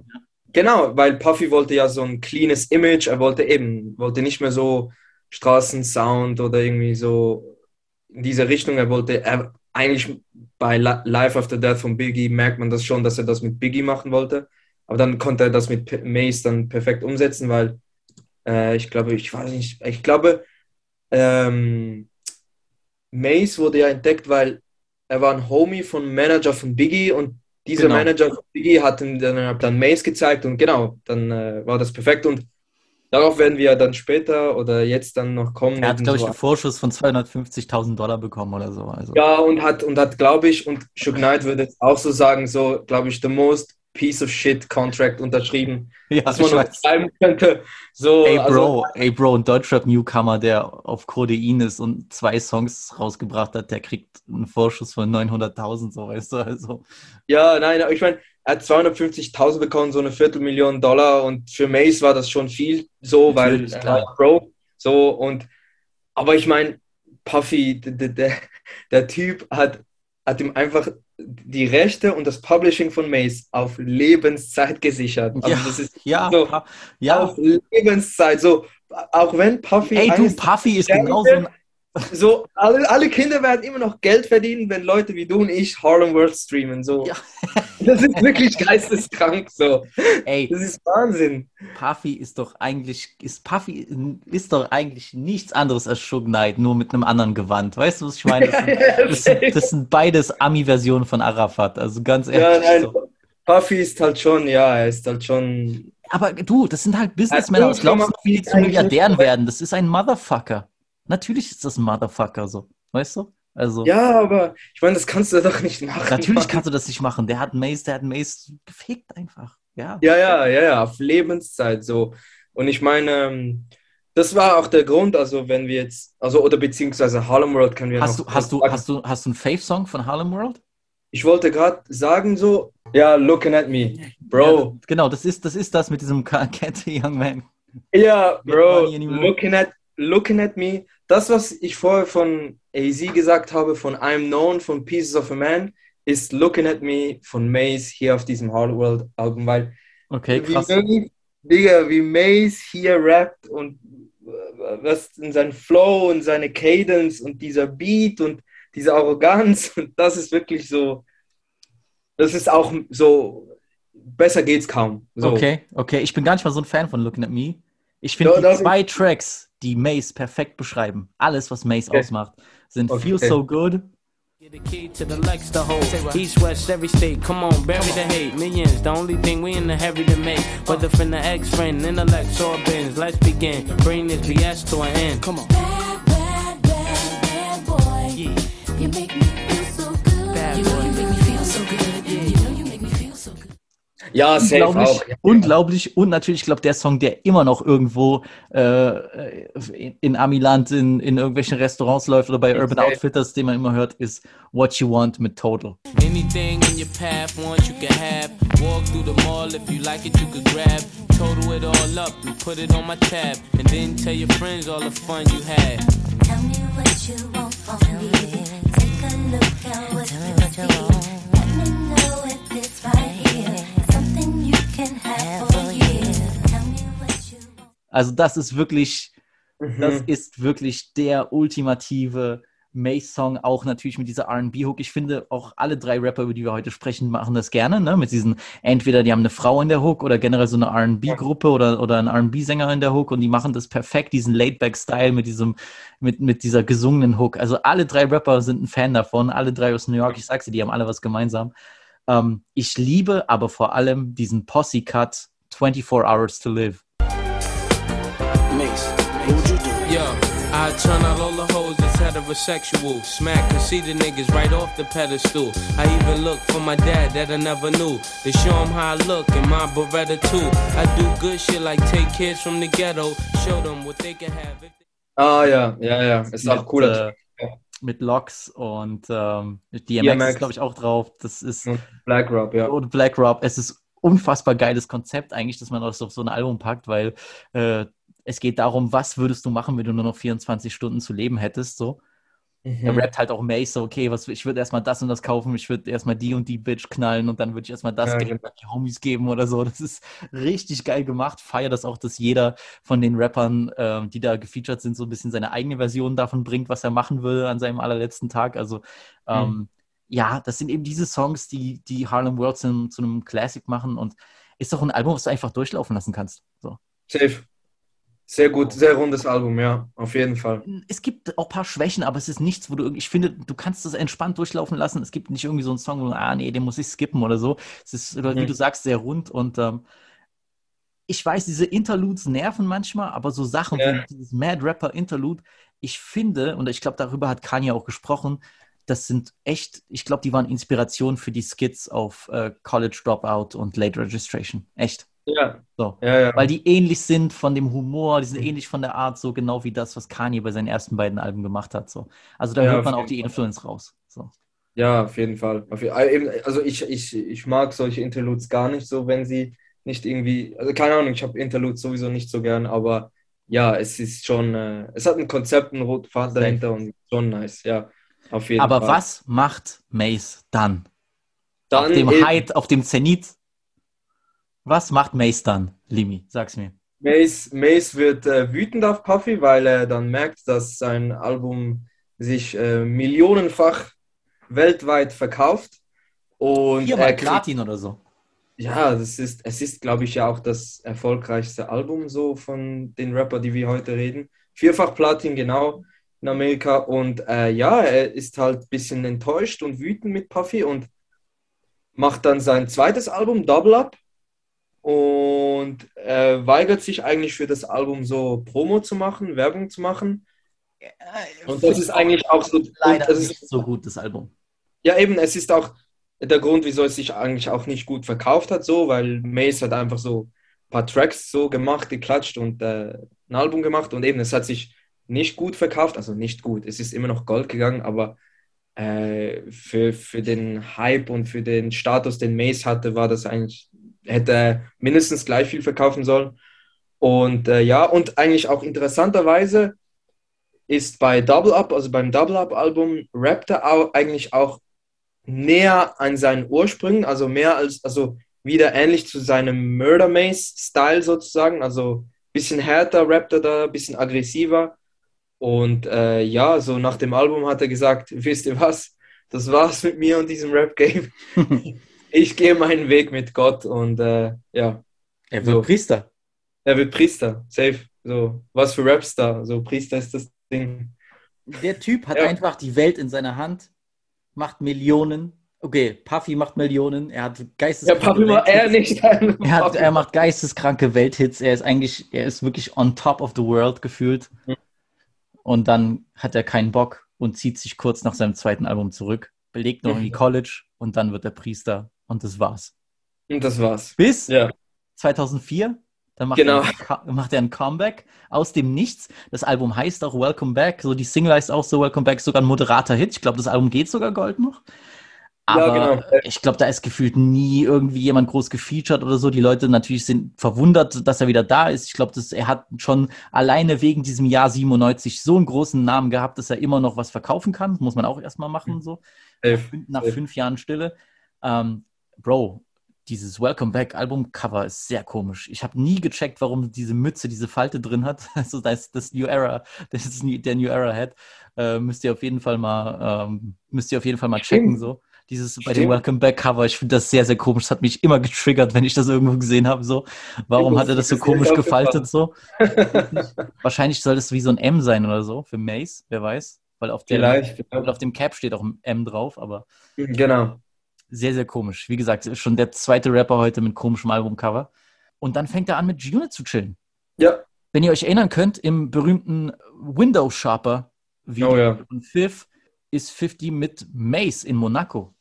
genau, weil Puffy wollte ja so ein cleanes Image, er wollte eben, wollte nicht mehr so Straßensound oder irgendwie so in diese Richtung, er wollte, er, eigentlich bei Li- Life After Death von Biggie merkt man das schon, dass er das mit Biggie machen wollte, aber dann konnte er das mit Mace dann perfekt umsetzen, weil äh, ich glaube, ich weiß nicht, ich glaube, ähm, Mace wurde ja entdeckt, weil er war ein Homie von Manager von Biggie und dieser Genau. Manager hat ihm dann, dann Mace gezeigt und genau, dann äh, war das perfekt und darauf werden wir dann später oder jetzt dann noch kommen. Er hat, glaube ich, so- einen Vorschuss von 250.000 Dollar bekommen oder so. Also. ja, und hat, und hat, glaube ich, und Suge Knight würde auch so sagen, so, glaube ich, the most piece of shit contract unterschrieben, Ja, was man ich noch weiß. schreiben könnte. So, Ey, also- Bro, ey, Bro, ein Deutschrap-Newcomer, der auf Codein ist und zwei Songs rausgebracht hat, der kriegt einen Vorschuss von 900.000, so, weißt du, also. Ja, nein, ich meine, er hat 250.000 bekommen, so eine Viertelmillion Dollar und für Mace war das schon viel, so, Natürlich, weil, klar. äh, Bro, so und, aber ich meine, Puffy, der, der- der, der Typ hat, hat ihm einfach die Rechte und das Publishing von Mace auf Lebenszeit gesichert. Also Ja, das ist ja, so, ja. auf Lebenszeit, so, auch wenn Puffy Ey, du, Puffy ist genauso ein so, alle, alle Kinder werden immer noch Geld verdienen, wenn Leute wie du und ich Harlem World streamen. So. Das ist wirklich geisteskrank. So. Ey, Das ist Wahnsinn. Puffy ist doch eigentlich, ist Puffy ist doch eigentlich nichts anderes als Suge Knight, nur mit einem anderen Gewand. Weißt du, was ich meine? Das sind, das sind, das sind beides Ami-Versionen von Arafat. Also ganz Ja, ehrlich. nein, so. Puffy ist halt schon, ja, er ist halt schon. Aber du, das sind halt Businessmänner. Was Ja, glaubst du, wie die zu Milliardären werden? Das ist ein Motherfucker. Natürlich ist das ein Motherfucker so. Weißt du? Also. Ja, aber ich meine, das kannst du doch nicht machen. Natürlich Mann. kannst du das nicht machen. Der hat Mace, der hat Mace gefickt einfach. Ja. Ja, ja, ja, ja, auf Lebenszeit so. Und ich meine, ähm, das war auch der Grund, also wenn wir jetzt, also oder beziehungsweise Harlem World können wir Hast du, noch hast du, hast du, hast du einen Fave-Song von Harlem World? Ich wollte gerade sagen so, ja, looking at me, Bro. Ja, genau, das ist, das ist das mit diesem Cat Young Man. Ja, Bro, looking at, looking at me. Das, was ich vorher von AZ gesagt habe, von I'm Known, von Pieces of a Man, ist Looking at Me von Mace hier auf diesem Hard World Album, weil Okay, wie, krass. Mace- Digga, wie Mace hier rappt und äh, was in sein Flow und seine Cadence und dieser Beat und diese Arroganz und das ist wirklich so, das ist auch so, besser geht's kaum. So. Okay, okay. Ich bin gar nicht mal so ein Fan von Looking at Me. Ich finde die zwei Tracks, die Mace perfekt beschreiben. Alles, was Mace Okay. ausmacht, sind Okay. Feel So Good, the key to the Lex to hold. East, west, every state. Come on, bury the hate. Millions, the only thing we in the hurry to make. Whether from the ex friend, intellect, or bins. Let's begin. Bring this BS to an end. Come on. Bad, bad, bad, bad boy. You make me Ja, safe unglaublich, auch. Ja. unglaublich und natürlich, ich glaube, der Song, der immer noch irgendwo äh, in, in Amiland in, in irgendwelchen Restaurants läuft oder bei Urban Safe. Outfitters, den man immer hört, ist What You Want mit Total. Anything in your path, want you can have. Walk through the mall if you like it, you could grab. Total it all up and put it on my tab. And then tell your friends all the fun you had. Tell me what you want from me. Take a look at what you see. Let me know if it's right Also das ist wirklich, das Mhm. ist wirklich der ultimative Mace-Song, auch natürlich mit dieser R&B-Hook. Ich finde, auch alle drei Rapper, über die wir heute sprechen, machen das gerne, ne? Mit diesen, entweder die haben eine Frau in der Hook oder generell so eine R&B-Gruppe oder, oder einen R&B-Sänger in der Hook und die machen das perfekt, diesen Laid-Back-Style mit diesem, mit, mit dieser gesungenen Hook. Also alle drei Rapper sind ein Fan davon, alle drei aus New York, ich sag's dir, die haben alle was gemeinsam. Ähm, ich liebe aber vor allem diesen Posse-Cut 24 Hours to Live. Yo, I turn out all the hoes that's heterosexual. Smack conceited niggas right off the pedestal. I even look for my dad that I never knew. To show him how I look in my Beretta too. I do good shit like take kids from the ghetto. Show them what they can have. If Ah ja, ja, ja. Ist auch cooler. äh, mit Locks und ähm, DMX, DMX. ist, glaube ich, auch drauf. Das ist Und Black Rob, ja. und Black Rob. Es ist unfassbar geiles Konzept eigentlich, dass man das auf so ein Album packt, weil äh, es geht darum, was würdest du machen, wenn du nur noch 24 Stunden zu leben hättest, so. Er Mhm. rappt halt auch Mace, so, okay, was, ich würde erstmal das und das kaufen, ich würde erstmal die und die Bitch knallen und dann würde ich erstmal das Ja, Geld genau. an die Homies geben oder so. Das ist richtig geil gemacht. Feier das auch, dass jeder von den Rappern, ähm, die da gefeatured sind, so ein bisschen seine eigene Version davon bringt, was er machen will an seinem allerletzten Tag. Also, ähm, Mhm. ja, das sind eben diese Songs, die, die Harlem World zu, zu einem Classic machen und ist doch ein Album, was du einfach durchlaufen lassen kannst. So. Safe. Sehr gut, sehr rundes Album, ja, auf jeden Fall. es gibt auch ein paar Schwächen, aber es ist nichts, wo du irgendwie, ich finde, du kannst das entspannt durchlaufen lassen. Es gibt nicht irgendwie so einen Song, wo du, ah, nee, den muss ich skippen oder so. Es ist, wie Mhm. du sagst, sehr rund und ähm, ich weiß, diese Interludes nerven manchmal, aber so Sachen Ja. wie dieses Mad Rapper Interlude, ich finde, und ich glaube, darüber hat Kanye auch gesprochen, das sind echt, ich glaube, die waren Inspiration für die Skits auf äh, College Dropout und Late Registration. Echt. Ja, So. ja, ja. Weil die ähnlich sind von dem Humor, die sind ähnlich von der Art, so genau wie das, was Kanye bei seinen ersten beiden Alben gemacht hat. So. Also da Ja, hört man auch die Fall. Influence raus. So. Ja, auf jeden Fall. Äh, Also ich, ich, ich mag solche Interludes gar nicht so, wenn sie nicht irgendwie, also keine Ahnung, ich habe Interludes sowieso nicht so gern, aber ja, es ist schon, äh, es hat ein Konzept, einen roten Faden dahinter und schon nice, ja, auf jeden Aber Fall. was macht Mace dann? Dann auf dem eben- Height, auf dem Zenit? Was macht Mace dann, Limi? Sag's mir. Mace, Mace wird äh, wütend auf Puffy, weil er dann merkt, dass sein Album sich äh, millionenfach weltweit verkauft. Und Viermal er Platin oder so. Ja, das ist, es ist, glaube ich, ja auch das erfolgreichste Album so von den Rapper, die wir heute reden. Vierfach Platin, genau, in Amerika. Und äh, ja, er ist halt ein bisschen enttäuscht und wütend mit Puffy und macht dann sein zweites Album, Double Up. Und äh, weigert sich eigentlich für das Album so Promo zu machen, Werbung zu machen. Und das ist eigentlich auch so. Leider das ist, nicht so gut, das Album. ja, eben, es ist auch der Grund, wieso es sich eigentlich auch nicht gut verkauft hat, so, weil Mace hat einfach so ein paar Tracks so gemacht, geklatscht und äh, ein Album gemacht und eben, es hat sich nicht gut verkauft, also nicht gut, es ist immer noch Gold gegangen, aber äh, für, für den Hype und für den Status, den Mace hatte, war das eigentlich, hätte mindestens gleich viel verkaufen sollen. Und äh, ja, und eigentlich auch interessanterweise ist bei Double Up, also beim Double Up Album, rappt er auch, eigentlich auch näher an seinen Ursprüngen, also mehr als, also wieder ähnlich zu seinem Murder Mace-Style sozusagen, also bisschen härter rappt er da, bisschen aggressiver. Und äh, ja, so nach dem Album hat er gesagt, wisst ihr was, das war's mit mir und diesem Rap-Game. ich gehe meinen Weg mit Gott und äh, ja. Er wird So. Priester. Er wird Priester, safe. So, was für Rapstar. So, Priester ist das Ding. Der Typ hat Ja. einfach die Welt in seiner Hand, macht Millionen. Okay, Puffy macht Millionen, er hat Ja, geisteskranke Papi war er Welthits. nicht. Er, hat, er macht geisteskranke Welthits, er ist eigentlich, er ist wirklich on top of the world gefühlt. Mhm. Und dann hat er keinen Bock und zieht sich kurz nach seinem zweiten Album zurück, belegt noch in die. College und dann wird er Priester und das war's. Und das war's. Bis Ja. 2004. Dann macht, Genau. er ein, macht er ein Comeback aus dem Nichts. Das Album heißt auch Welcome Back. So die Single heißt auch so Welcome Back, sogar ein moderater Hit. Ich glaube, das Album geht sogar Gold noch. Aber genau. ich glaube, da ist gefühlt nie irgendwie jemand groß gefeatured oder so. Die Leute natürlich sind verwundert, dass er wieder da ist. Ich glaube, er hat schon alleine wegen diesem Jahr 97 so einen großen Namen gehabt, dass er immer noch was verkaufen kann. Das muss man auch erstmal machen, so Safe. nach fünf Jahren Stille. Ähm, Bro, dieses Welcome Back Albumcover ist sehr komisch. Ich habe nie gecheckt, warum diese Mütze diese Falte drin hat. Also das ist das New Era, das ist der New Era Head. Äh, müsst ihr auf jeden Fall mal, ähm, müsst ihr auf jeden Fall mal checken Stimmt. so. Dieses bei dem Stimmt. Welcome Back Cover, ich finde das sehr, sehr komisch. Das hat mich immer getriggert, wenn ich das irgendwo gesehen habe. So, warum Ich hat er das so komisch gefaltet? So, wahrscheinlich soll das wie so ein M sein oder so für Mace, wer weiß, weil auf dem, auf dem Cap steht auch ein M drauf, aber Genau. Sehr, sehr komisch. Wie gesagt, ist schon der zweite Rapper heute mit komischem Albumcover. Und dann fängt er an, mit G-Unit zu chillen. Ja. Wenn ihr euch erinnern könnt, im berühmten Window Shopper Video Oh ja. von Fifth ist 50 mit Mace in Monaco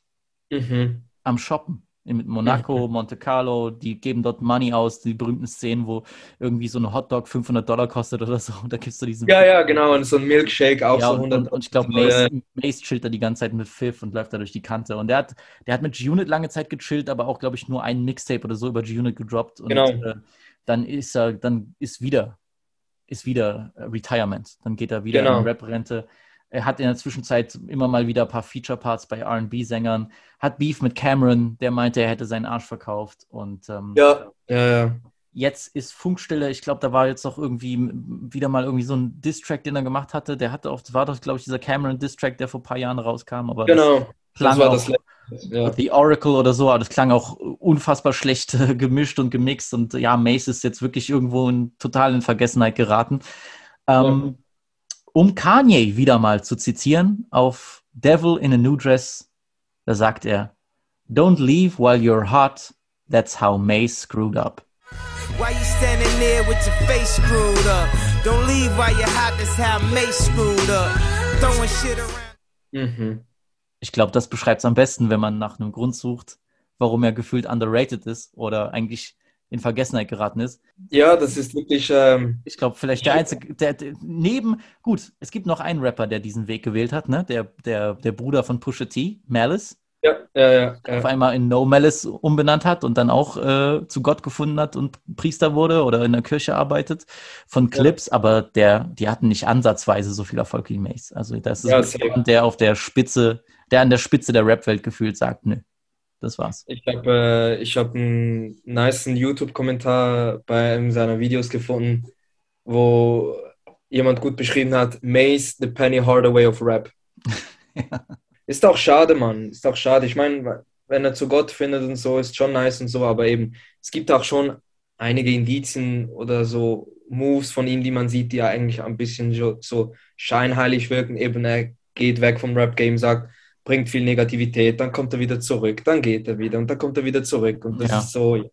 Mhm. am Shoppen. Mit Monaco, Monte Carlo, die geben dort Money aus, die berühmten Szenen, wo irgendwie so ein Hotdog 500 Dollar kostet oder so. Und da gibst du diesen Ja, ja, genau. Und so ein Milkshake auch ja, so und, 100. und, und ich glaube. Mace, Mace chillt da die ganze Zeit mit Fifth und läuft da durch die Kante. Und der hat, der hat mit G-Unit lange Zeit gechillt, aber auch, glaube ich, nur ein Mixtape oder so über G-Unit gedroppt. Und Genau. äh, dann ist er, dann ist wieder, ist wieder äh, Retirement. Dann geht er wieder Genau. in Rap-Rente. Er hat in der Zwischenzeit immer mal wieder ein paar Feature-Parts bei RB-Sängern, hat Beef mit Cameron, der meinte, er hätte seinen Arsch verkauft. Und ähm, Ja, ja, ja. Jetzt ist Funkstille. Ich glaube, da war jetzt auch irgendwie wieder mal irgendwie so ein Diss-Track, den er gemacht hatte. Der hatte auch, das war doch, glaube ich, dieser Cameron Diss-Track, der vor ein paar Jahren rauskam. Aber Genau. das klang Das war auch, das letzte. Ja. The Oracle oder so, aber das klang auch unfassbar schlecht äh, gemischt und gemixt. Und ja, Mace ist jetzt wirklich irgendwo in, total in Vergessenheit geraten. Ähm, Um Kanye wieder mal zu zitieren, auf Devil in a New Dress, da sagt er, Don't leave while you're hot, that's how Mace screwed up. Why you standing there with your face screwed up? Don't leave while you're hot, that's how Mace screwed up. Throwing shit around. Mhm. Ich glaube, das beschreibt es am besten, wenn man nach einem Grund sucht, warum er gefühlt underrated ist oder eigentlich in Vergessenheit geraten ist. Ja, das ist wirklich. Ähm, Ich glaube, vielleicht der einzige, der, der neben, gut, es gibt noch einen Rapper, der diesen Weg gewählt hat, ne? Der, der, der Bruder von Pusha T, Malice, ja, ja, ja. auf ja. einmal in No Malice umbenannt hat und dann auch äh, zu Gott gefunden hat und Priester wurde oder in der Kirche arbeitet von Clips, aber der, die hatten nicht ansatzweise so viel Erfolg wie Mace. Also das ist Ja, jemand, der auf der Spitze, der an der Spitze der Rap-Welt gefühlt sagt, nö, das war's. Ich habe äh, ich hab einen nicen YouTube-Kommentar bei einem seiner Videos gefunden, wo jemand gut beschrieben hat: Mace, the Penny Hardaway of Rap. Ist auch schade, Mann. Ist auch schade. Ich meine, wenn er zu Gott findet und so, ist schon nice und so, aber eben, es gibt auch schon einige Indizien oder so Moves von ihm, die man sieht, die ja eigentlich ein bisschen so, so scheinheilig wirken. Eben, er geht weg vom Rap-Game, sagt, bringt viel Negativität, dann kommt er wieder zurück, dann geht er wieder und dann kommt er wieder zurück. Und das Ja. ist so.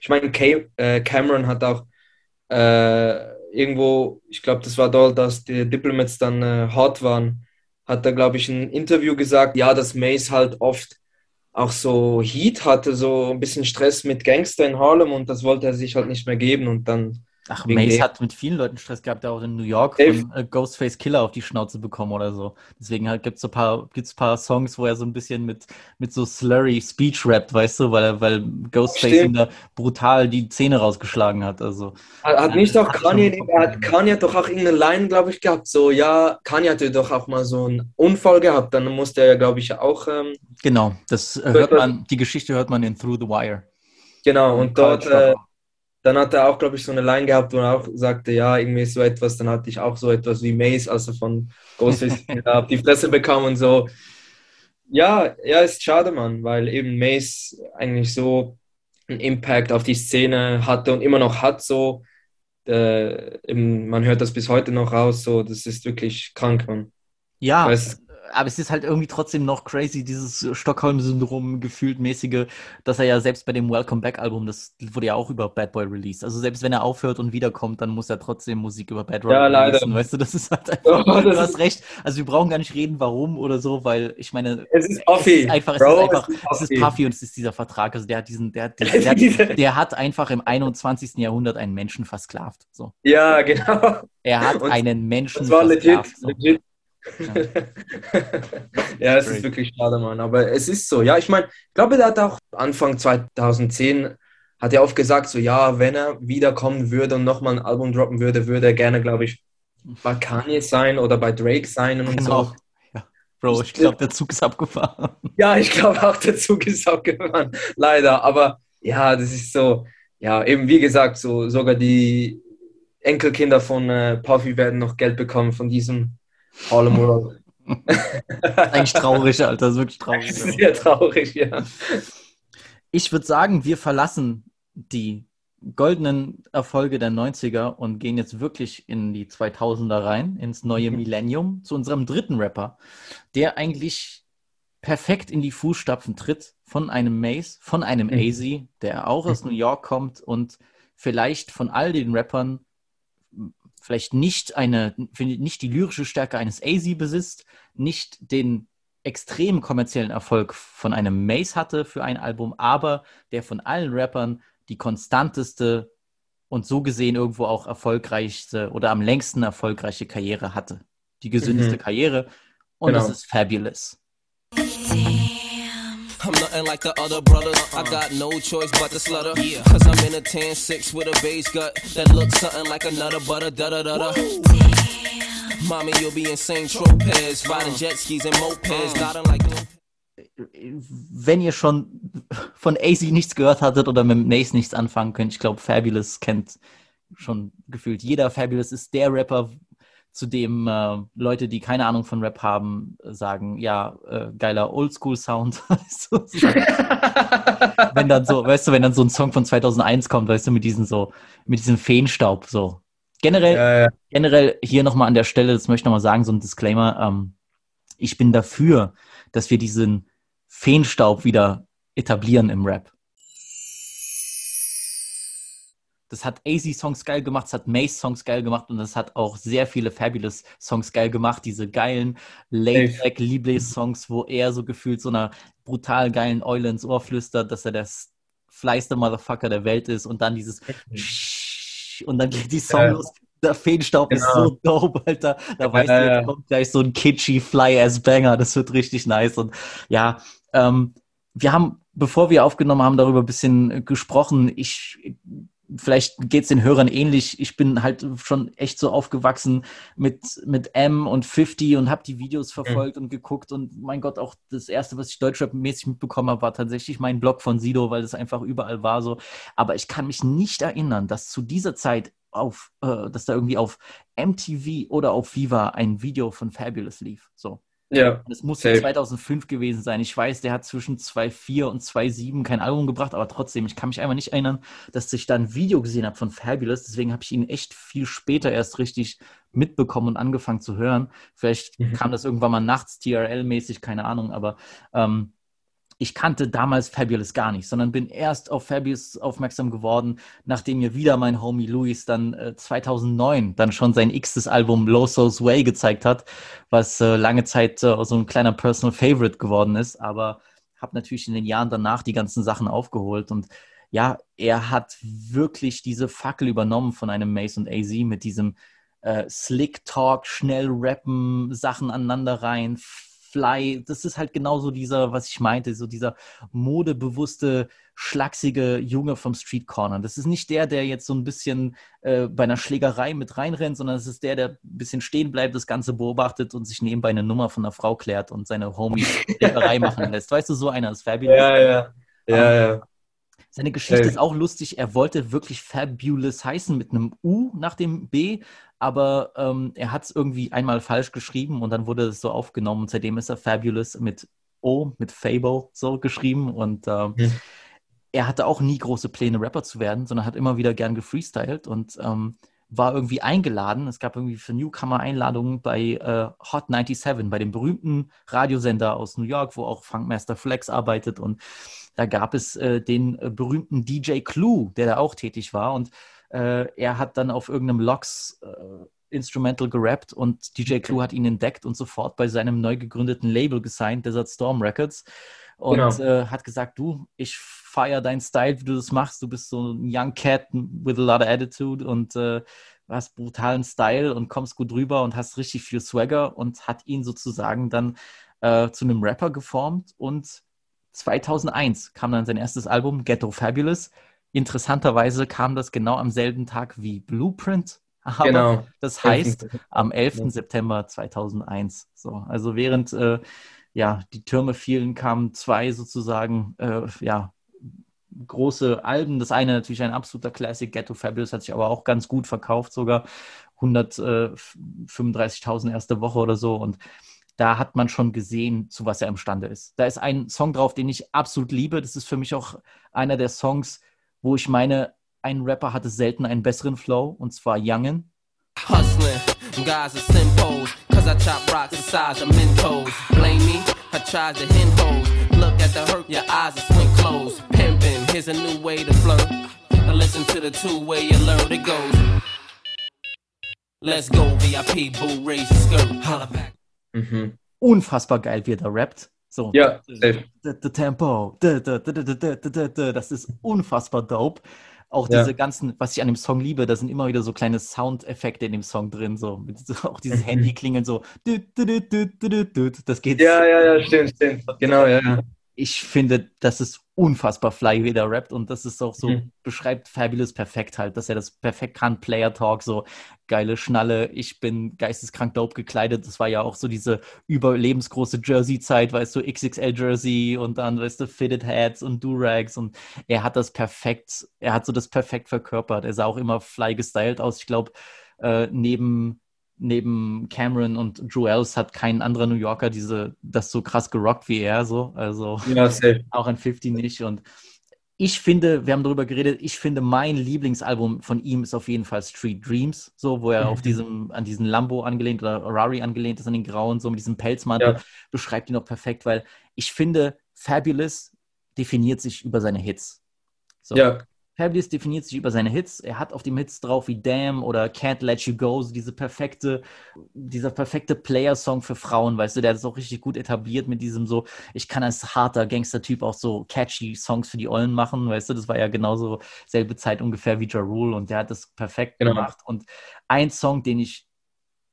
Ich meine, Ca- äh, Cameron hat auch äh, irgendwo, ich glaube, das war dort, dass die Diplomats dann äh, hot waren, hat er, glaube ich, in einem Interview gesagt, ja, dass Mace halt oft auch so Heat hatte, so ein bisschen Stress mit Gangster in Harlem und das wollte er sich halt nicht mehr geben und dann Ach, Mace hat mit vielen Leuten Stress gehabt, der auch in New York von äh, Ghostface Killer auf die Schnauze bekommen oder so. Deswegen halt gibt es so ein paar, gibt's paar Songs, wo er so ein bisschen mit, mit so slurry Speech rappt, weißt du, weil, er- weil Ghostface Stimmt. ihm da brutal die Zähne rausgeschlagen hat. Also, Hat, nicht auch hat Kanye, hat Kanye doch auch irgendeine Line, glaube ich, gehabt. So, ja, Kanye hatte doch auch mal so einen Unfall gehabt. Dann musste er ja, glaube ich, auch, ähm, genau, das hört man, die Geschichte hört man in Through the Wire. genau, und College dort, äh. Dann hat er auch, glaube ich, so eine Line gehabt, wo er auch sagte, ja, irgendwie so etwas. Dann hatte ich auch so etwas wie Mace, als er von Ghostface auf die Fresse bekam und so. Ja, ja, ist schade, Mann, weil eben Mace eigentlich so einen Impact auf die Szene hatte und immer noch hat, so äh, eben, man hört das bis heute noch raus, so, das ist wirklich krank, Mann. Ja, Weißt- aber es ist halt irgendwie trotzdem noch crazy, dieses Stockholm-Syndrom gefühlt mäßige, dass er ja selbst bei dem Welcome Back-Album, das wurde ja auch über Bad Boy released. Also selbst wenn er aufhört und wiederkommt, dann muss er trotzdem Musik über Bad Boy Ja, leider. releasen, weißt du, das ist halt einfach, Oh, du hast recht. Also wir brauchen gar nicht reden, warum oder so, weil ich meine, Es ist Puffy, es ist einfach, es Bro, ist einfach, es ist es ist Puffy. Puffy und es ist dieser Vertrag, also der hat diesen, der hat, der, Diese- hat, der hat einfach im 21. Jahrhundert einen Menschen versklavt, so. Ja, genau. Er hat Und einen Menschen Das war legit, so. legit. Ja, es ist wirklich schade, Mann. Aber es ist so. Ja, ich meine, ich glaube, der hat auch Anfang 2010 hat er oft gesagt, so ja, wenn er wiederkommen würde und nochmal ein Album droppen würde, würde er gerne, glaube ich, bei Kanye sein oder bei Drake sein und Genau. so. Ja. Bro, ich glaube, der Zug ist abgefahren. Ja, ich glaube auch, der Zug ist abgefahren. Leider. Aber ja, das ist so, ja, eben wie gesagt, so sogar die Enkelkinder von äh, Puffy werden noch Geld bekommen von diesem Harlem World. Eigentlich traurig, Alter, das ist wirklich traurig. Das ist sehr traurig, ja. Ich würde sagen, wir verlassen die goldenen Erfolge der 90er und gehen jetzt wirklich in die 2000er rein, ins neue Mhm. Millennium, zu unserem dritten Rapper, der eigentlich perfekt in die Fußstapfen tritt von einem Mace, von einem Mhm. AZ, der auch aus New York kommt und vielleicht von all den Rappern vielleicht nicht eine, nicht die lyrische Stärke eines AZ besitzt, nicht den extrem kommerziellen Erfolg von einem Mace hatte für ein Album, aber der von allen Rappern die konstanteste und so gesehen irgendwo auch erfolgreichste oder am längsten erfolgreiche Karriere hatte. Die gesündeste Mhm. Karriere und das Genau. ist Fabulous. I'm nothing like the other brothers. I got no choice but to slutter. Cause I'm in a 10 6 with a base gut that looks something like a nutter butter da da da da. Mommy, you'll be in St. Tropez, riding jet skis and mopeds, nodding like. Wenn ihr schon von AZ nichts gehört hattet oder mit Mace nichts anfangen könnt, ich glaube, Fabulous kennt schon gefühlt jeder. Fabulous ist der Rapper, zu dem äh, Leute, die keine Ahnung von Rap haben, äh, sagen, ja, äh, geiler Oldschool-Sound. Wenn dann so, weißt du, wenn dann so ein Song von 2001 kommt, weißt du, mit diesem so, mit diesem Feenstaub, so. Generell, generell hier nochmal an der Stelle, das möchte ich nochmal sagen, so ein Disclaimer, ähm, ich bin dafür, dass wir diesen Feenstaub wieder etablieren im Rap. Das hat AZ-Songs geil gemacht, das hat Mace-Songs geil gemacht und das hat auch sehr viele Fabulous-Songs geil gemacht. Diese geilen Laid-Back-Lieblings-Songs, wo er so gefühlt so einer brutal geilen Eule ins Ohr flüstert, dass er der fleißte Motherfucker der Welt ist und dann dieses und dann geht die Song los. Der Feenstaub ist Genau. so dope, Alter. Da weißt Ja, du, jetzt ja. kommt gleich so ein kitschy Fly-Ass-Banger. Das wird richtig nice. Und ja, ähm, wir haben, bevor wir aufgenommen haben, darüber ein bisschen gesprochen. Ich, vielleicht geht es den Hörern ähnlich. Ich bin halt schon echt so aufgewachsen mit, mit M und 50 und habe die Videos verfolgt und geguckt. Und mein Gott, auch das Erste, was ich Deutschrap-mäßig mitbekommen habe, war tatsächlich mein Blog von Sido, weil das einfach überall war so. Aber ich kann mich nicht erinnern, dass zu dieser Zeit auf, äh, dass da irgendwie auf MTV oder auf Viva ein Video von Fabulous lief. So. Ja, es musste safe. 2005 gewesen sein. Ich weiß, der hat zwischen 2.4 und 2.7 kein Album gebracht, aber trotzdem, ich kann mich einfach nicht erinnern, dass ich da ein Video gesehen habe von Fabulous. Deswegen habe ich ihn echt viel später erst richtig mitbekommen und angefangen zu hören. Vielleicht Mhm. kam das irgendwann mal nachts, TRL-mäßig, keine Ahnung, aber ähm, ich kannte damals Fabulous gar nicht, sondern bin erst auf Fabulous aufmerksam geworden, nachdem mir wieder mein Homie Louis dann äh, 2009 dann schon sein x-tes Album Low Soul's Way gezeigt hat, was äh, lange Zeit äh, so ein kleiner Personal Favorite geworden ist, aber habe natürlich in den Jahren danach die ganzen Sachen aufgeholt und ja, er hat wirklich diese Fackel übernommen von einem Mace und AZ mit diesem äh, Slick Talk, schnell rappen, Sachen aneinander rein, Fly. Das ist halt genauso dieser, was ich meinte, so dieser modebewusste, schlachsige Junge vom Street Corner. Das ist nicht der, der jetzt so ein bisschen äh, bei einer Schlägerei mit reinrennt, sondern es ist der, der ein bisschen stehen bleibt, das Ganze beobachtet und sich nebenbei eine Nummer von einer Frau klärt und seine Homies Schlägerei machen lässt. Weißt du, so einer ist Fabulous. Ja, ja. Ja, Ähm, ja. Seine Geschichte Safe. ist auch lustig. Er wollte wirklich Fabulous heißen mit einem U nach dem B, aber ähm, er hat es irgendwie einmal falsch geschrieben und dann wurde es so aufgenommen. Und seitdem ist er Fabulous mit O, mit Fable so geschrieben. Und ähm, Mhm. er hatte auch nie große Pläne, Rapper zu werden, sondern hat immer wieder gern gefreestylt. Und ähm, war irgendwie eingeladen. Es gab irgendwie für Newcomer Einladungen bei äh, Hot 97, bei dem berühmten Radiosender aus New York, wo auch Funkmaster Flex arbeitet. Und da gab es äh, den äh, berühmten DJ Clue, der da auch tätig war. Und äh, er hat dann auf irgendeinem Logs äh, Instrumental gerappt und DJ Clue hat ihn entdeckt und sofort bei seinem neu gegründeten Label gesigned, Desert Storm Records. Und Genau. äh, hat gesagt, du, ich feiere deinen Style, wie du das machst. Du bist so ein Young Cat with a lot of attitude und äh, hast brutalen Style und kommst gut rüber und hast richtig viel Swagger und hat ihn sozusagen dann äh, zu einem Rapper geformt und 2001 kam dann sein erstes Album Ghetto Fabulous. Interessanterweise kam das genau am selben Tag wie Blueprint. Aber Genau. das heißt 11. am 11. Ja. September 2001. So, also während äh, ja, die Türme fielen, kamen zwei sozusagen äh, ja, große Alben. Das eine natürlich ein absoluter Classic, Ghetto Fabulous, hat sich aber auch ganz gut verkauft, sogar 135.000 erste Woche oder so. Und da hat man schon gesehen, zu was er imstande ist. Da ist ein Song drauf, den ich absolut liebe. Das ist für mich auch einer der Songs, wo ich meine, ein Rapper hatte selten einen besseren Flow, und zwar Youngin. Hustling, guys are simpos. Cause I chop rocks the size of Mentos. Blame me, I tried to hen hoes. Look at the hurt, your eyes are swing closed. Pimpin', here's a new way to flirt. Now listen to the two way you learn it goes. Let's go, VIP, boo, raise your skirt. Holla back. Mhm. Unfassbar geil, wie er da rappt. So. Ja, safe. The, Tempo. Das ist unfassbar dope. Auch Ja. diese ganzen, was ich an dem Song liebe, da sind immer wieder so kleine Soundeffekte in dem Song drin, so, auch dieses Handy klingeln so. Das geht. Ja, ja, ja, stimmt, stimmt. Genau, ja, ja. Ich finde, das ist unfassbar fly, wie der rappt. Und das ist auch so, Mhm. beschreibt Fabulous perfekt halt, dass er das perfekt kann, Player Talk, so geile Schnalle, ich bin geisteskrank dope gekleidet, das war ja auch so diese überlebensgroße Jersey-Zeit, weißt du, XXL-Jersey und dann, weißt du, Fitted Hats und Durags. Und er hat das perfekt, er hat so das perfekt verkörpert, er sah auch immer fly gestylt aus, ich glaube, äh, neben neben Cameron und Joels hat kein anderer New Yorker diese, das so krass gerockt wie er, so. Also Ja, auch ein 50 nicht. Und ich finde, wir haben darüber geredet, ich finde, mein Lieblingsalbum von ihm ist auf jeden Fall Street Dreams, so, wo er Mhm. auf diesem, an diesen Lambo angelehnt oder Rari angelehnt ist, an den grauen, so mit diesem Pelzmantel, Ja. beschreibt ihn auch perfekt, weil ich finde, Fabulous definiert sich über seine Hits. So. Ja. Fabulous definiert sich über seine Hits. Er hat auf dem Hits drauf wie Damn oder Can't Let You Go, so diese perfekte, dieser perfekte Player-Song für Frauen, weißt du, der hat es auch richtig gut etabliert mit diesem so, ich kann als harter Gangster-Typ auch so catchy Songs für die Ollen machen, weißt du, das war ja genauso selbe Zeit ungefähr wie Ja Rule und der hat das perfekt Genau. gemacht. Und ein Song, den ich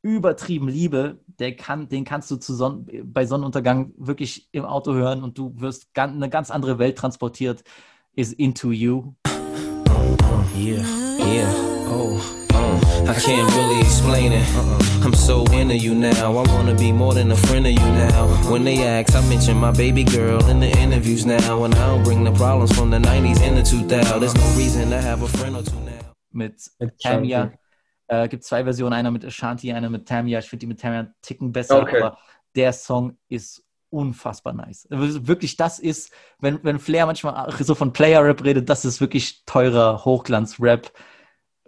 übertrieben liebe, der kann, den kannst du zu Sonn bei Sonnenuntergang wirklich im Auto hören und du wirst gan eine ganz andere Welt transportiert, ist Into You. Yeah, yeah, oh, oh. I can't really explain it. I'm so into you now. I wanna be more than a friend of you now. When they ask, I mention my baby girl in the interviews now. And I don't bring the problems from the 90s and the 2000s. There's no reason to have a friend or two now. mit Mit Tamia. Äh, gibt zwei Versionen, einer mit Ashanti, einer mit Tamia. Ich finde die mit Tamia einen Ticken besser, Okay. aber der Song ist unfassbar nice. Also Wirklich, das ist, wenn, wenn Flair manchmal so von Player-Rap redet, das ist wirklich teurer Hochglanz-Rap,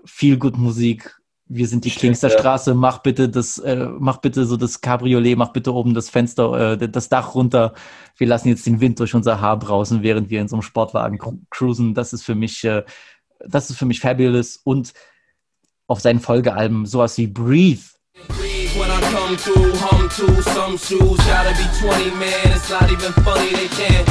viel gut Musik. Wir sind die Stimmt, Kings der ja. Straße, mach bitte das, äh, mach bitte so das Cabriolet, mach bitte oben das Fenster, äh, das Dach runter. Wir lassen jetzt den Wind durch unser Haar brausen, während wir in so einem Sportwagen cru- cruisen. Das ist für mich, äh, das ist für mich fabulous und auf seinen Folgealben sowas wie Breathe. Come through, hum to some shoes. Gotta be 20, man. It's not even funny, they can't.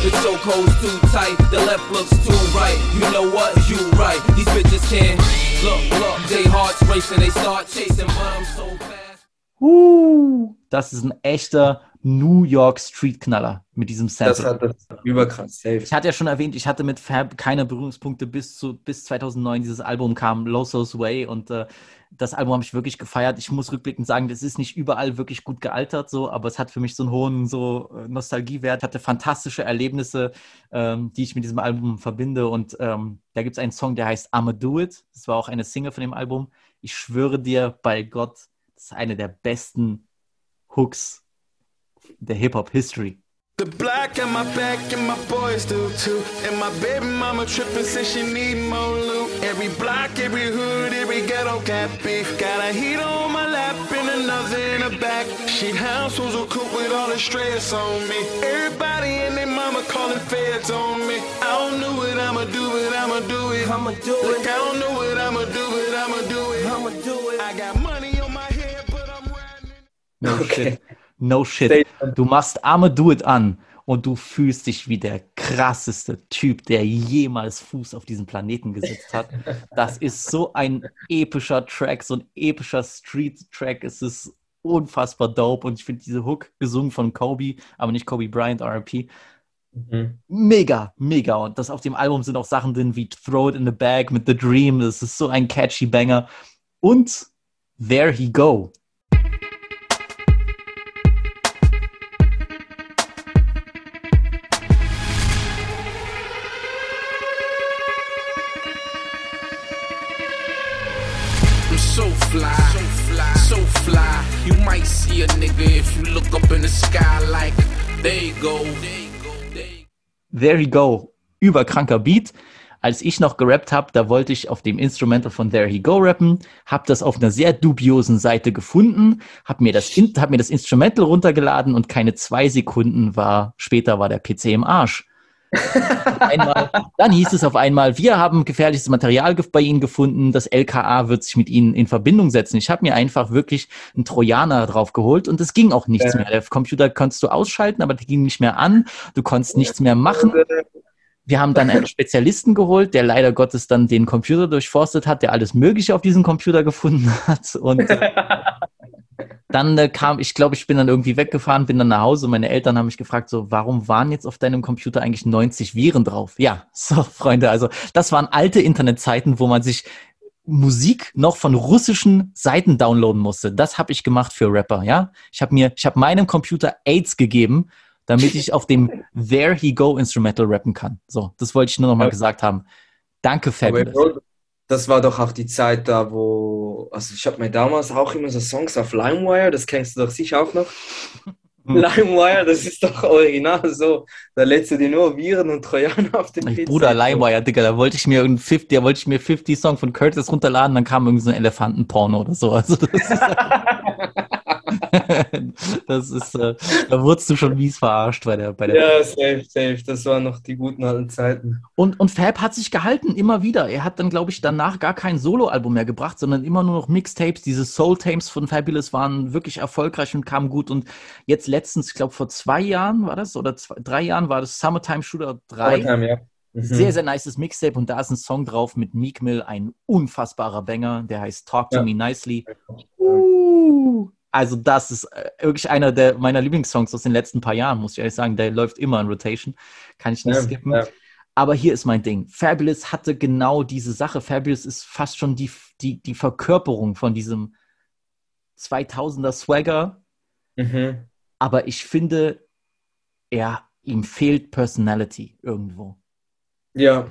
The chokehold's too tight, the left looks too right. You know what? You right. These bitches can't. Look, look, they hearts racing, they start chasing, but I'm so fast. Uh, das ist ein echter New York Street Knaller mit diesem Sample. Das hat das überkrass, safe. Ich hatte ja schon erwähnt, ich hatte mit Fab keine Berührungspunkte bis zu bis 2009 dieses Album kam, Low Soul's Way und äh, das Album habe ich wirklich gefeiert. Ich muss rückblickend sagen, das ist nicht überall wirklich gut gealtert so, aber es hat für mich so einen hohen so äh, Nostalgiewert, hatte fantastische Erlebnisse, ähm, die ich mit diesem Album verbinde und ähm, da gibt es einen Song, der heißt I'ma Do It. Das war auch eine Single von dem Album. Ich schwöre dir bei Gott, das ist eine der besten Hooks der Hip-Hop History. The black in my back and my boys do too. And my baby mama tripping since she need more loot. Every block, every hood, every ghetto got beef. Got a heater on my lap and another in the back. She households will cook with all the stress on me. Everybody and their mama calling feds on me. I don't know what I'ma do, but I'ma do it. I'ma do it. Look, I don't know what I'ma do, but I'ma do it. I'ma do it. I got money on my head, but I'm No shit. No shit. Du machst Arme Do It an und du fühlst dich wie der krasseste Typ, der jemals Fuß auf diesem Planeten gesetzt hat. Das ist so ein epischer Track, so ein epischer Street-Track. Es ist unfassbar dope und ich finde diese Hook gesungen von Kobe, aber nicht Kobe Bryant, RP. Mega, mega. Und das auf dem Album sind auch Sachen drin wie Throw It in the Bag mit The Dream. Das ist so ein catchy Banger. Und There He Go. There He Go, überkranker Beat. Als ich noch gerappt habe, da wollte ich auf dem Instrumental von There He Go rappen, habe das auf einer sehr dubiosen Seite gefunden, habe mir, hab mir das Instrumental runtergeladen und keine zwei Sekunden war, später war der PC im Arsch. Einmal, dann hieß es auf einmal, wir haben gefährliches Material bei Ihnen gefunden, das LKA wird sich mit Ihnen in Verbindung setzen. Ich habe mir einfach wirklich einen Trojaner drauf geholt und es ging auch nichts Ja. mehr. Der Computer konntest du ausschalten, aber der ging nicht mehr an, du konntest nichts mehr machen. Wir haben dann einen Spezialisten geholt, der leider Gottes dann den Computer durchforstet hat, der alles Mögliche auf diesem Computer gefunden hat. Und äh, dann äh, kam, ich glaube, ich bin dann irgendwie weggefahren, bin dann nach Hause. Meine Eltern haben mich gefragt, so, warum waren jetzt auf deinem Computer eigentlich 90 Viren drauf? Ja, so, Freunde, also das waren alte Internetzeiten, wo man sich Musik noch von russischen Seiten downloaden musste. Das habe ich gemacht für Rapper, ja. Ich habe mir, ich habe meinem Computer AIDS gegeben, damit ich auf dem There He Go Instrumental rappen kann. So, das wollte ich nur noch mal Ja. gesagt haben. Danke, Fabulous. Das war doch auch die Zeit da, wo, also ich habe mir damals auch immer so Songs auf LimeWire, das kennst du doch sicher auch noch. Hm. LimeWire, das ist doch original so. Da lädst du dir nur Viren und Trojaner auf den PC. Bruder LimeWire, Digga, da wollte ich mir einen 50, da wollte ich mir 50 Song von Curtis runterladen, dann kam irgendwie so ein Elefantenporno oder so. Also das ist, das ist äh, da wurdest du schon mies verarscht bei der, bei der Ja, safe, safe. Das waren noch die guten alten Zeiten. Und, und Fab hat sich gehalten, immer wieder. Er hat dann, glaube ich, danach gar kein Soloalbum mehr gebracht, sondern immer nur noch Mixtapes. Diese Soul-Tapes von Fabulous waren wirklich erfolgreich und kamen gut. Und jetzt letztens, ich glaube, vor zwei Jahren war das, oder zwei, drei Jahren war das Summertime Shooter 3. Summertime, ja. Mhm. Sehr, sehr nices Mixtape. Und da ist ein Song drauf mit Meek Mill, ein unfassbarer Banger, der heißt Talk to Ja. Me Nicely. Uh, also das ist äh, wirklich einer der meiner Lieblingssongs aus den letzten paar Jahren, muss ich ehrlich sagen. Der läuft immer in Rotation. Kann ich nicht Ja, skippen. ja. Aber hier ist mein Ding. Fabulous hatte genau diese Sache. Fabulous ist fast schon die, die, die Verkörperung von diesem 2000er Swagger. Mhm. Aber ich finde, er, ihm fehlt Personality irgendwo. Ja,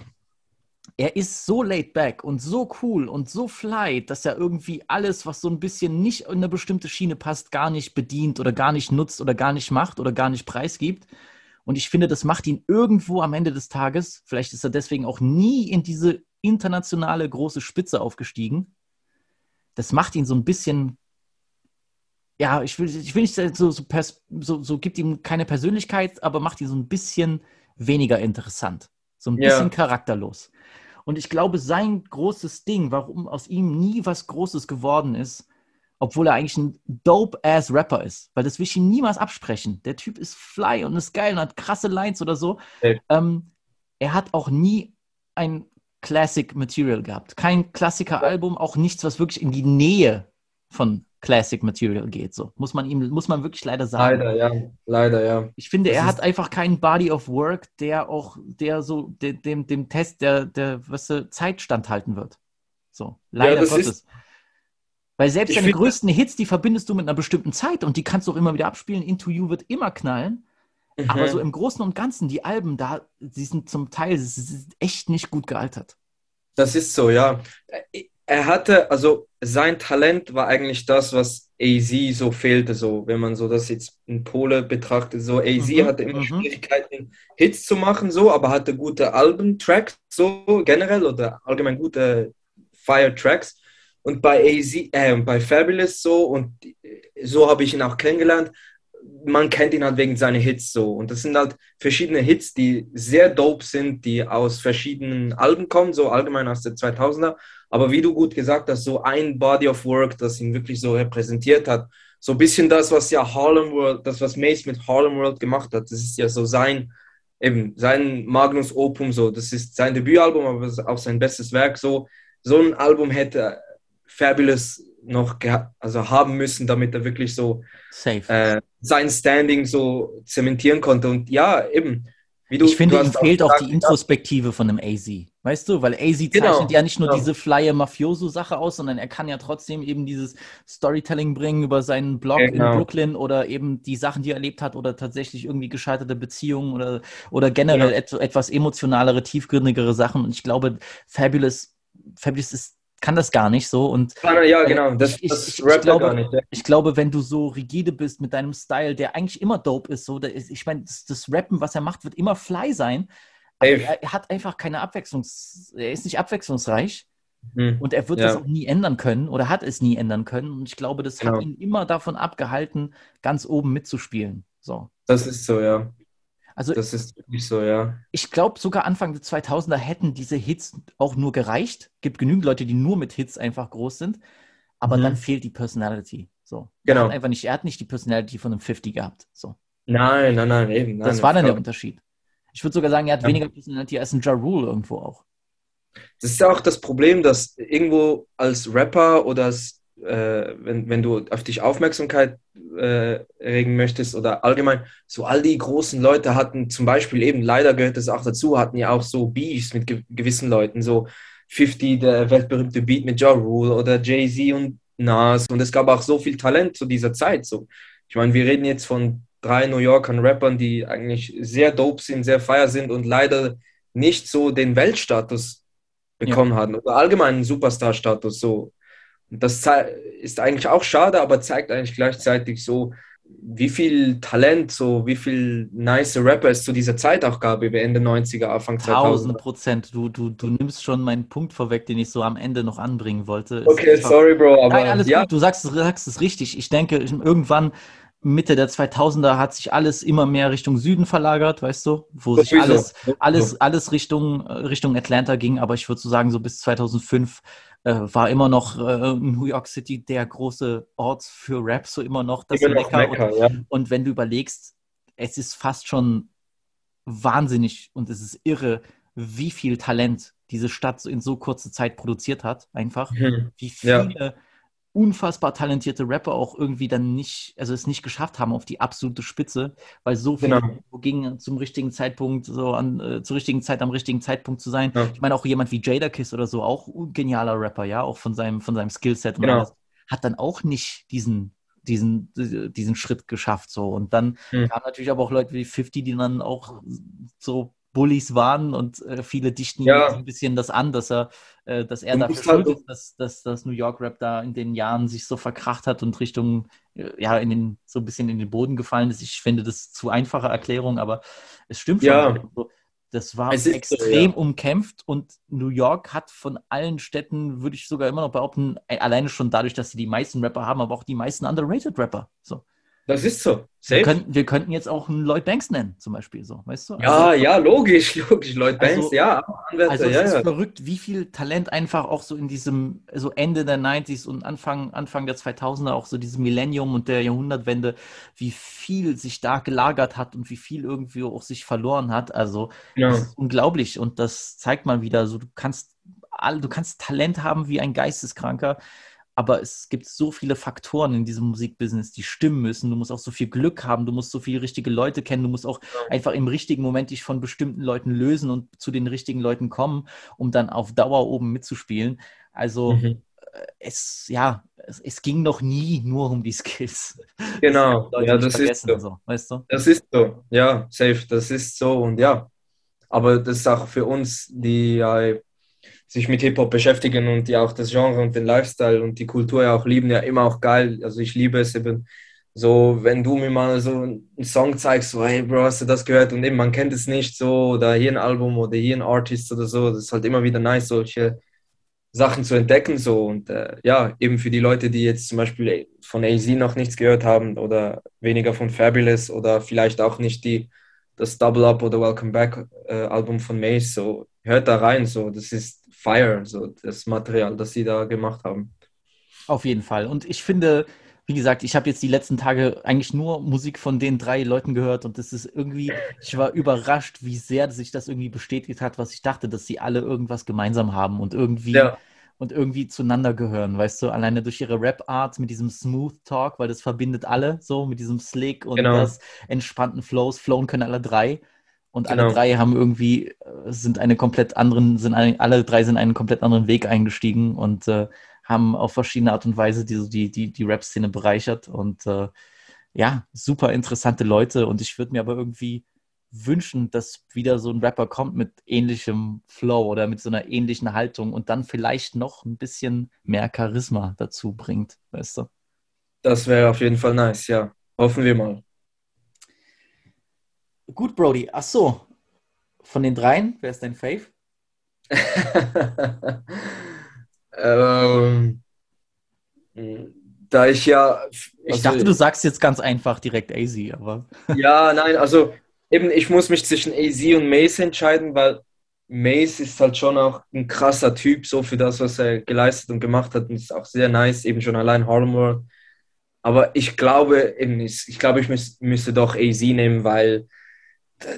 Er ist so laid back und so cool und so fly, dass er irgendwie alles, was so ein bisschen nicht in eine bestimmte Schiene passt, gar nicht bedient oder gar nicht nutzt oder gar nicht macht oder gar nicht preisgibt. Und ich finde, das macht ihn irgendwo am Ende des Tages, vielleicht ist er deswegen auch nie in diese internationale große Spitze aufgestiegen. Das macht ihn so ein bisschen, ja, ich will, ich will nicht sagen, so, so, so, so gibt ihm keine Persönlichkeit, aber macht ihn so ein bisschen weniger interessant. So ein Ja. bisschen charakterlos. Und ich glaube, sein großes Ding, warum aus ihm nie was Großes geworden ist, obwohl er eigentlich ein dope-ass Rapper ist, weil das will ich ihm niemals absprechen. Der Typ ist fly und ist geil und hat krasse Lines oder so. Ja. Ähm, er hat auch nie ein Classic Material gehabt. Kein Klassiker-Album, auch nichts, was wirklich in die Nähe von Classic Material geht. So muss man ihm, muss man wirklich leider sagen. leider, ja. Leider, ja. Ich finde, Das er hat einfach keinen Body of Work, der auch, der so de, dem, dem Test der, der was du, Zeit standhalten wird. So, leider das Gottes. ist- Weil selbst deine größten Hits, die verbindest du mit einer bestimmten Zeit und die kannst du auch immer wieder abspielen. Into You wird immer knallen. Aber Mhm. so im Großen und Ganzen, die Alben da, die sind zum Teil sind echt nicht gut gealtert. Das ist so, ja. Er hatte, also sein Talent war eigentlich das, was AZ so fehlte, so, wenn man so das jetzt in Pole betrachtet. So, AZ Mhm, hatte immer mhm. Schwierigkeiten, Hits zu machen, so, aber hatte gute Alben-Tracks, so generell, oder allgemein gute Fire-Tracks. Und bei AZ, äh, bei Fabulous so, und so habe ich ihn auch kennengelernt, man kennt ihn halt wegen seiner Hits so. Und das sind halt verschiedene Hits, die sehr dope sind, die aus verschiedenen Alben kommen, so allgemein aus der 2000er. Aber wie du gut gesagt hast, so ein Body of Work, das ihn wirklich so repräsentiert hat. So ein bisschen das, was ja Harlem World, das, was Mace mit Harlem World gemacht hat. Das ist ja so sein, eben, sein Magnus Opum, so. Das ist sein Debütalbum, aber auch sein bestes Werk. So, so ein Album hätte Fabulous noch also haben müssen, damit er wirklich so Safe. äh, sein Standing so zementieren konnte. Und ja, eben, du ich finde, ihm fehlt auch die Introspektive von einem AZ. Weißt du, weil AZ zeichnet Genau, ja nicht nur genau. diese flye Mafioso-Sache aus, sondern er kann ja trotzdem eben dieses Storytelling bringen über seinen Blog Genau. in Brooklyn oder eben die Sachen, die er erlebt hat oder tatsächlich irgendwie gescheiterte Beziehungen oder, oder generell Ja. et etwas emotionalere, tiefgründigere Sachen. Und ich glaube, Fabulous, Fabulous ist, kann das gar nicht so. Und er- ja, äh, genau, das- ich, das ich, ich, rappt glaube, gar nicht, ja. ich glaube, wenn du so rigide bist mit deinem Style, der eigentlich immer dope ist, so, ist, ich meine, das, das Rappen, was er macht, wird immer fly sein. Aber er, er hat einfach keine Abwechslungs, er ist nicht abwechslungsreich Hm. und er wird Ja. das auch nie ändern können oder hat es nie ändern können. Und ich glaube, das Genau. hat ihn immer davon abgehalten, ganz oben mitzuspielen. So. Das ist so, ja. Also das ist wirklich so, ja. Ich glaube, sogar Anfang der 2000er hätten diese Hits auch nur gereicht. Gibt genügend Leute, die nur mit Hits einfach groß sind. Aber Mhm. dann fehlt die Personality. So. Genau. Er hat einfach nicht, er hat nicht die Personality von einem 50 gehabt. So. Nein, nein, nein, eben. Nein, das war dann der. Unterschied. Ich würde sogar sagen, er hat Ja. weniger Personality als ein Ja Rule irgendwo auch. Das ist ja auch das Problem, dass irgendwo als Rapper oder als, äh, wenn, wenn du auf dich Aufmerksamkeit äh, regen möchtest oder allgemein, so all die großen Leute hatten zum Beispiel eben, leider gehört das auch dazu, hatten ja auch so Beefs mit ge gewissen Leuten, so 50, der weltberühmte Beat mit Ja Rule oder Jay-Z und Nas und es gab auch so viel Talent zu dieser Zeit. So. Ich meine, wir reden jetzt von drei New Yorkern Rappern, die eigentlich sehr dope sind, sehr feier sind und leider nicht so den Weltstatus bekommen hatten oder allgemein einen Superstar-Status so. Das ist eigentlich auch schade, aber zeigt eigentlich gleichzeitig so, wie viel Talent, so wie viel nice Rapper es zu dieser Zeit auch gab, wie Ende 90er, Anfang 2000 1000 Prozent. Du, du, du nimmst schon meinen Punkt vorweg, den ich so am Ende noch anbringen wollte. Okay, einfach- sorry, Bro, aber Nein, alles ja. gut. Du sagst, du sagst es richtig. Ich denke, irgendwann Mitte der 2000er hat sich alles immer mehr Richtung Süden verlagert, weißt du, wo sich alles, alles, alles Richtung, Richtung Atlanta ging. Aber ich würde so sagen, so bis 2005 äh, war immer noch äh, New York City der große Ort für Rap, so immer noch das Immer noch Mekka. Mekka, und, ja. und wenn du überlegst, es ist fast schon wahnsinnig und es ist irre, wie viel Talent diese Stadt in so kurzer Zeit produziert hat, einfach. Mhm. Wie Ja. Unfassbar talentierte Rapper auch irgendwie dann nicht, also es nicht geschafft haben auf die absolute Spitze, weil so viele Genau. gingen zum richtigen Zeitpunkt, so an, äh, zur richtigen Zeit am richtigen Zeitpunkt zu sein. Ja. Ich meine auch jemand wie Jadakiss oder so, auch genialer Rapper, ja, auch von seinem, von seinem Skillset und Genau. alles, hat dann auch nicht diesen, diesen, diesen Schritt geschafft, so. Und dann Hm. kamen natürlich aber auch Leute wie 50, die dann auch so Bullies waren und äh, viele dichten Ja. ein bisschen das an, dass er, äh, dass er dafür halt- schuld ist, dass, dass das New York Rap da in den Jahren sich so verkracht hat und Richtung, äh, ja, in den, so ein bisschen in den Boden gefallen ist. Ich finde das zu einfache Erklärung, aber es stimmt schon. Ja. Also, Das war Es ist extrem ja. umkämpft und New York hat von allen Städten, würde ich sogar immer noch behaupten, äh, alleine schon dadurch, dass sie die meisten Rapper haben, aber auch die meisten underrated Rapper. So. Das ist so. Wir Safe. könnten, wir könnten jetzt auch einen Lloyd Banks nennen, zum Beispiel, so, weißt du? Ja, Also- ja, logisch, logisch. Lloyd Banks, Also- ja, auch Anwärter, Also es ja, ist ja. verrückt, wie viel Talent einfach auch so in diesem, so Ende der 90s und Anfang, Anfang der 2000er, auch so dieses Millennium und der Jahrhundertwende, wie viel sich da gelagert hat und wie viel irgendwie auch sich verloren hat. Also Ja. das ist unglaublich und das zeigt mal wieder, so du kannst, all- du kannst Talent haben wie ein Geisteskranker, aber es gibt so viele Faktoren in diesem Musikbusiness, die stimmen müssen. Du musst auch so viel Glück haben, du musst so viele richtige Leute kennen, du musst auch einfach im richtigen Moment dich von bestimmten Leuten lösen und zu den richtigen Leuten kommen, um dann auf Dauer oben mitzuspielen. Also Mhm. äh, es, ja, es, es ging noch nie nur um die Skills. Genau, Leute ja, das ist so. so, weißt du? Das ist so, ja, safe, das ist so und ja. Aber das ist auch für uns, die ja sich mit Hip-Hop beschäftigen und die auch das Genre und den Lifestyle und die Kultur ja auch lieben, ja immer auch geil. Also ich liebe es eben so, wenn du mir mal so einen Song zeigst, so, hey Bro, hast du das gehört? Und eben, man kennt es nicht so, oder hier ein Album oder hier ein Artist oder so. Das ist halt immer wieder nice, solche Sachen zu entdecken. So. Und äh, ja, eben für die Leute, die jetzt zum Beispiel von AZ noch nichts gehört haben oder weniger von Fabulous oder vielleicht auch nicht die, das Double Up oder Welcome Back äh, Album von Mace, so hört da rein. So. Das ist Fire, so das Material, das sie da gemacht haben. Auf jeden Fall. Und ich finde, wie gesagt, ich habe jetzt die letzten Tage eigentlich nur Musik von den drei Leuten gehört und das ist irgendwie, ich war überrascht, wie sehr sich das irgendwie bestätigt hat, was ich dachte, dass sie alle irgendwas gemeinsam haben und irgendwie Ja. und irgendwie zueinander gehören, weißt du, alleine durch ihre Rap-Art mit diesem Smooth Talk, weil das verbindet alle so mit diesem Slick und Genau. das entspannten Flows. Flowen können alle drei und alle Genau. drei haben irgendwie, äh, sind eine komplett anderen, sind ein, alle drei sind einen komplett anderen Weg eingestiegen und äh, haben auf verschiedene Art und Weise die, die, die, die Rap-Szene bereichert und äh, ja, super interessante Leute und ich würde mir aber irgendwie wünschen, dass wieder so ein Rapper kommt mit ähnlichem Flow oder mit so einer ähnlichen Haltung und dann vielleicht noch ein bisschen mehr Charisma dazu bringt, weißt du? Das wäre auf jeden Fall nice, ja. Hoffen wir mal. Gut, Brody. Ach so. Von den dreien, wer ist dein Fave? ähm, da ich ja. Ich also- dachte, du sagst jetzt ganz einfach direkt AZ, aber. Ja, nein, also eben, ich muss mich zwischen AZ und Mace entscheiden, weil Mace ist halt schon auch ein krasser Typ, so für das, was er geleistet und gemacht hat. Und ist auch sehr nice, eben schon allein Harlem World. Aber ich glaube eben, ich, ich glaube, ich müß, müsste doch AZ nehmen, weil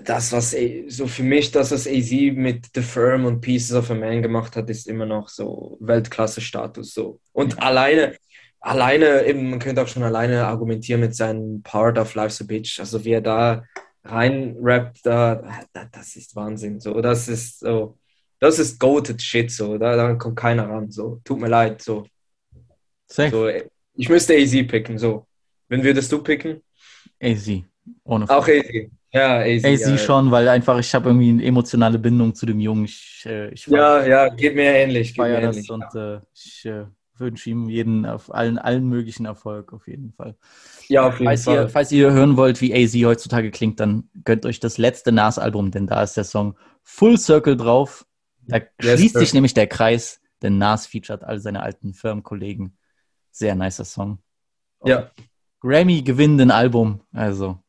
das, was so für mich, das, was AZ mit The Firm und Pieces of a Man gemacht hat, ist immer noch so Weltklasse-Status. So. Und alleine, alleine, eben, man könnte auch schon alleine argumentieren mit seinem Part of Life's a Bitch. Also wie er da rein rappt, da, da, das ist Wahnsinn. So, das ist so, das ist goated Shit. So, da, da kommt keiner ran. So, tut mir leid. So, Safe. so ich müsste AZ picken. So, wen würdest du picken? AZ. Ohne Auch AZ. Ja, AZ. AZ ja. schon, weil einfach ich habe irgendwie eine emotionale Bindung zu dem Jungen. Ich, äh, ich Ja, ja, geht mir ähnlich. Geht mir das ähnlich. und äh, ich äh, wünsche ihm jeden auf allen, allen möglichen Erfolg auf jeden Fall. Ja, auf jeden falls Fall. Ihr, falls ihr hören wollt, wie AZ heutzutage klingt, dann gönnt euch das letzte Nas-Album, denn da ist der Song Full Circle drauf. Da Yes, schließt sir. sich nämlich der Kreis, denn Nas featuret all seine alten Firmenkollegen. Sehr nicer Song. Ja. Grammy gewinnenden Album, also.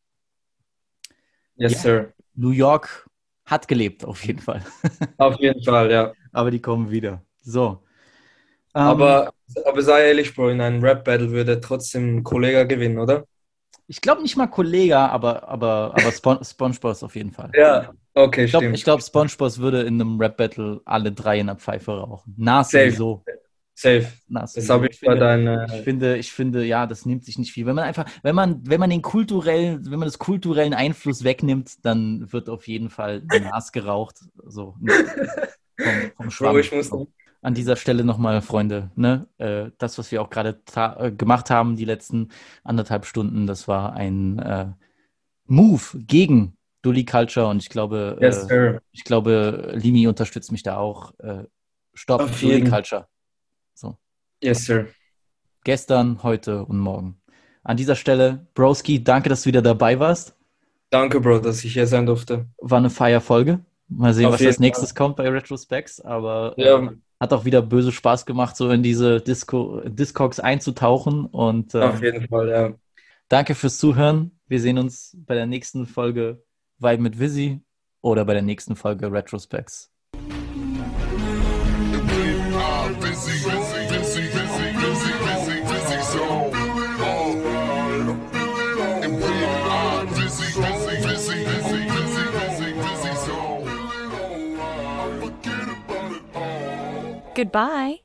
Yes, Ja. sir. New York hat gelebt, auf jeden Fall. Auf jeden Fall, ja. Aber die kommen wieder. So. Ähm, Aber, aber sei ehrlich, Bro, in einem Rap-Battle würde trotzdem ein Kollege gewinnen, oder? Ich glaube nicht mal Kollega, aber, aber, aber Spon SpongeBob auf jeden Fall. Ja, okay, Ich glaube, stimmt. ich glaub, SpongeBob würde in einem Rap-Battle alle drei in der Pfeife rauchen. Nas Safe. Safe. Nas Das habe ich bei finde, deiner. ich finde, ich finde, ja, das nimmt sich nicht viel. Wenn man einfach, wenn man, wenn man den kulturellen, wenn man das kulturellen Einfluss wegnimmt, dann wird auf jeden Fall Nas geraucht. So vom, vom Schwamm. Bro, ich muss. An dieser Stelle nochmal, Freunde, ne, äh, das, was wir auch gerade äh, gemacht haben, die letzten anderthalb Stunden, das war ein äh, Move gegen Dully Culture und ich glaube, Yes, äh, ich glaube, Limi unterstützt mich da auch. Äh, Stopp, Dully. Culture. So. Yes, sir. Gestern, heute und morgen. An dieser Stelle, Broski, danke, dass du wieder dabei warst. Danke, Bro, dass ich hier sein durfte. War eine Feierfolge. Mal sehen, Auf was als nächstes kommt bei Retrospecs, aber äh, Ja. hat auch wieder böse Spaß gemacht, so in diese Disco, Discogs einzutauchen. Und äh, Auf jeden Fall, ja. danke fürs Zuhören. Wir sehen uns bei der nächsten Folge Vibe mit Visi oder bei der nächsten Folge Retrospecs. Goodbye.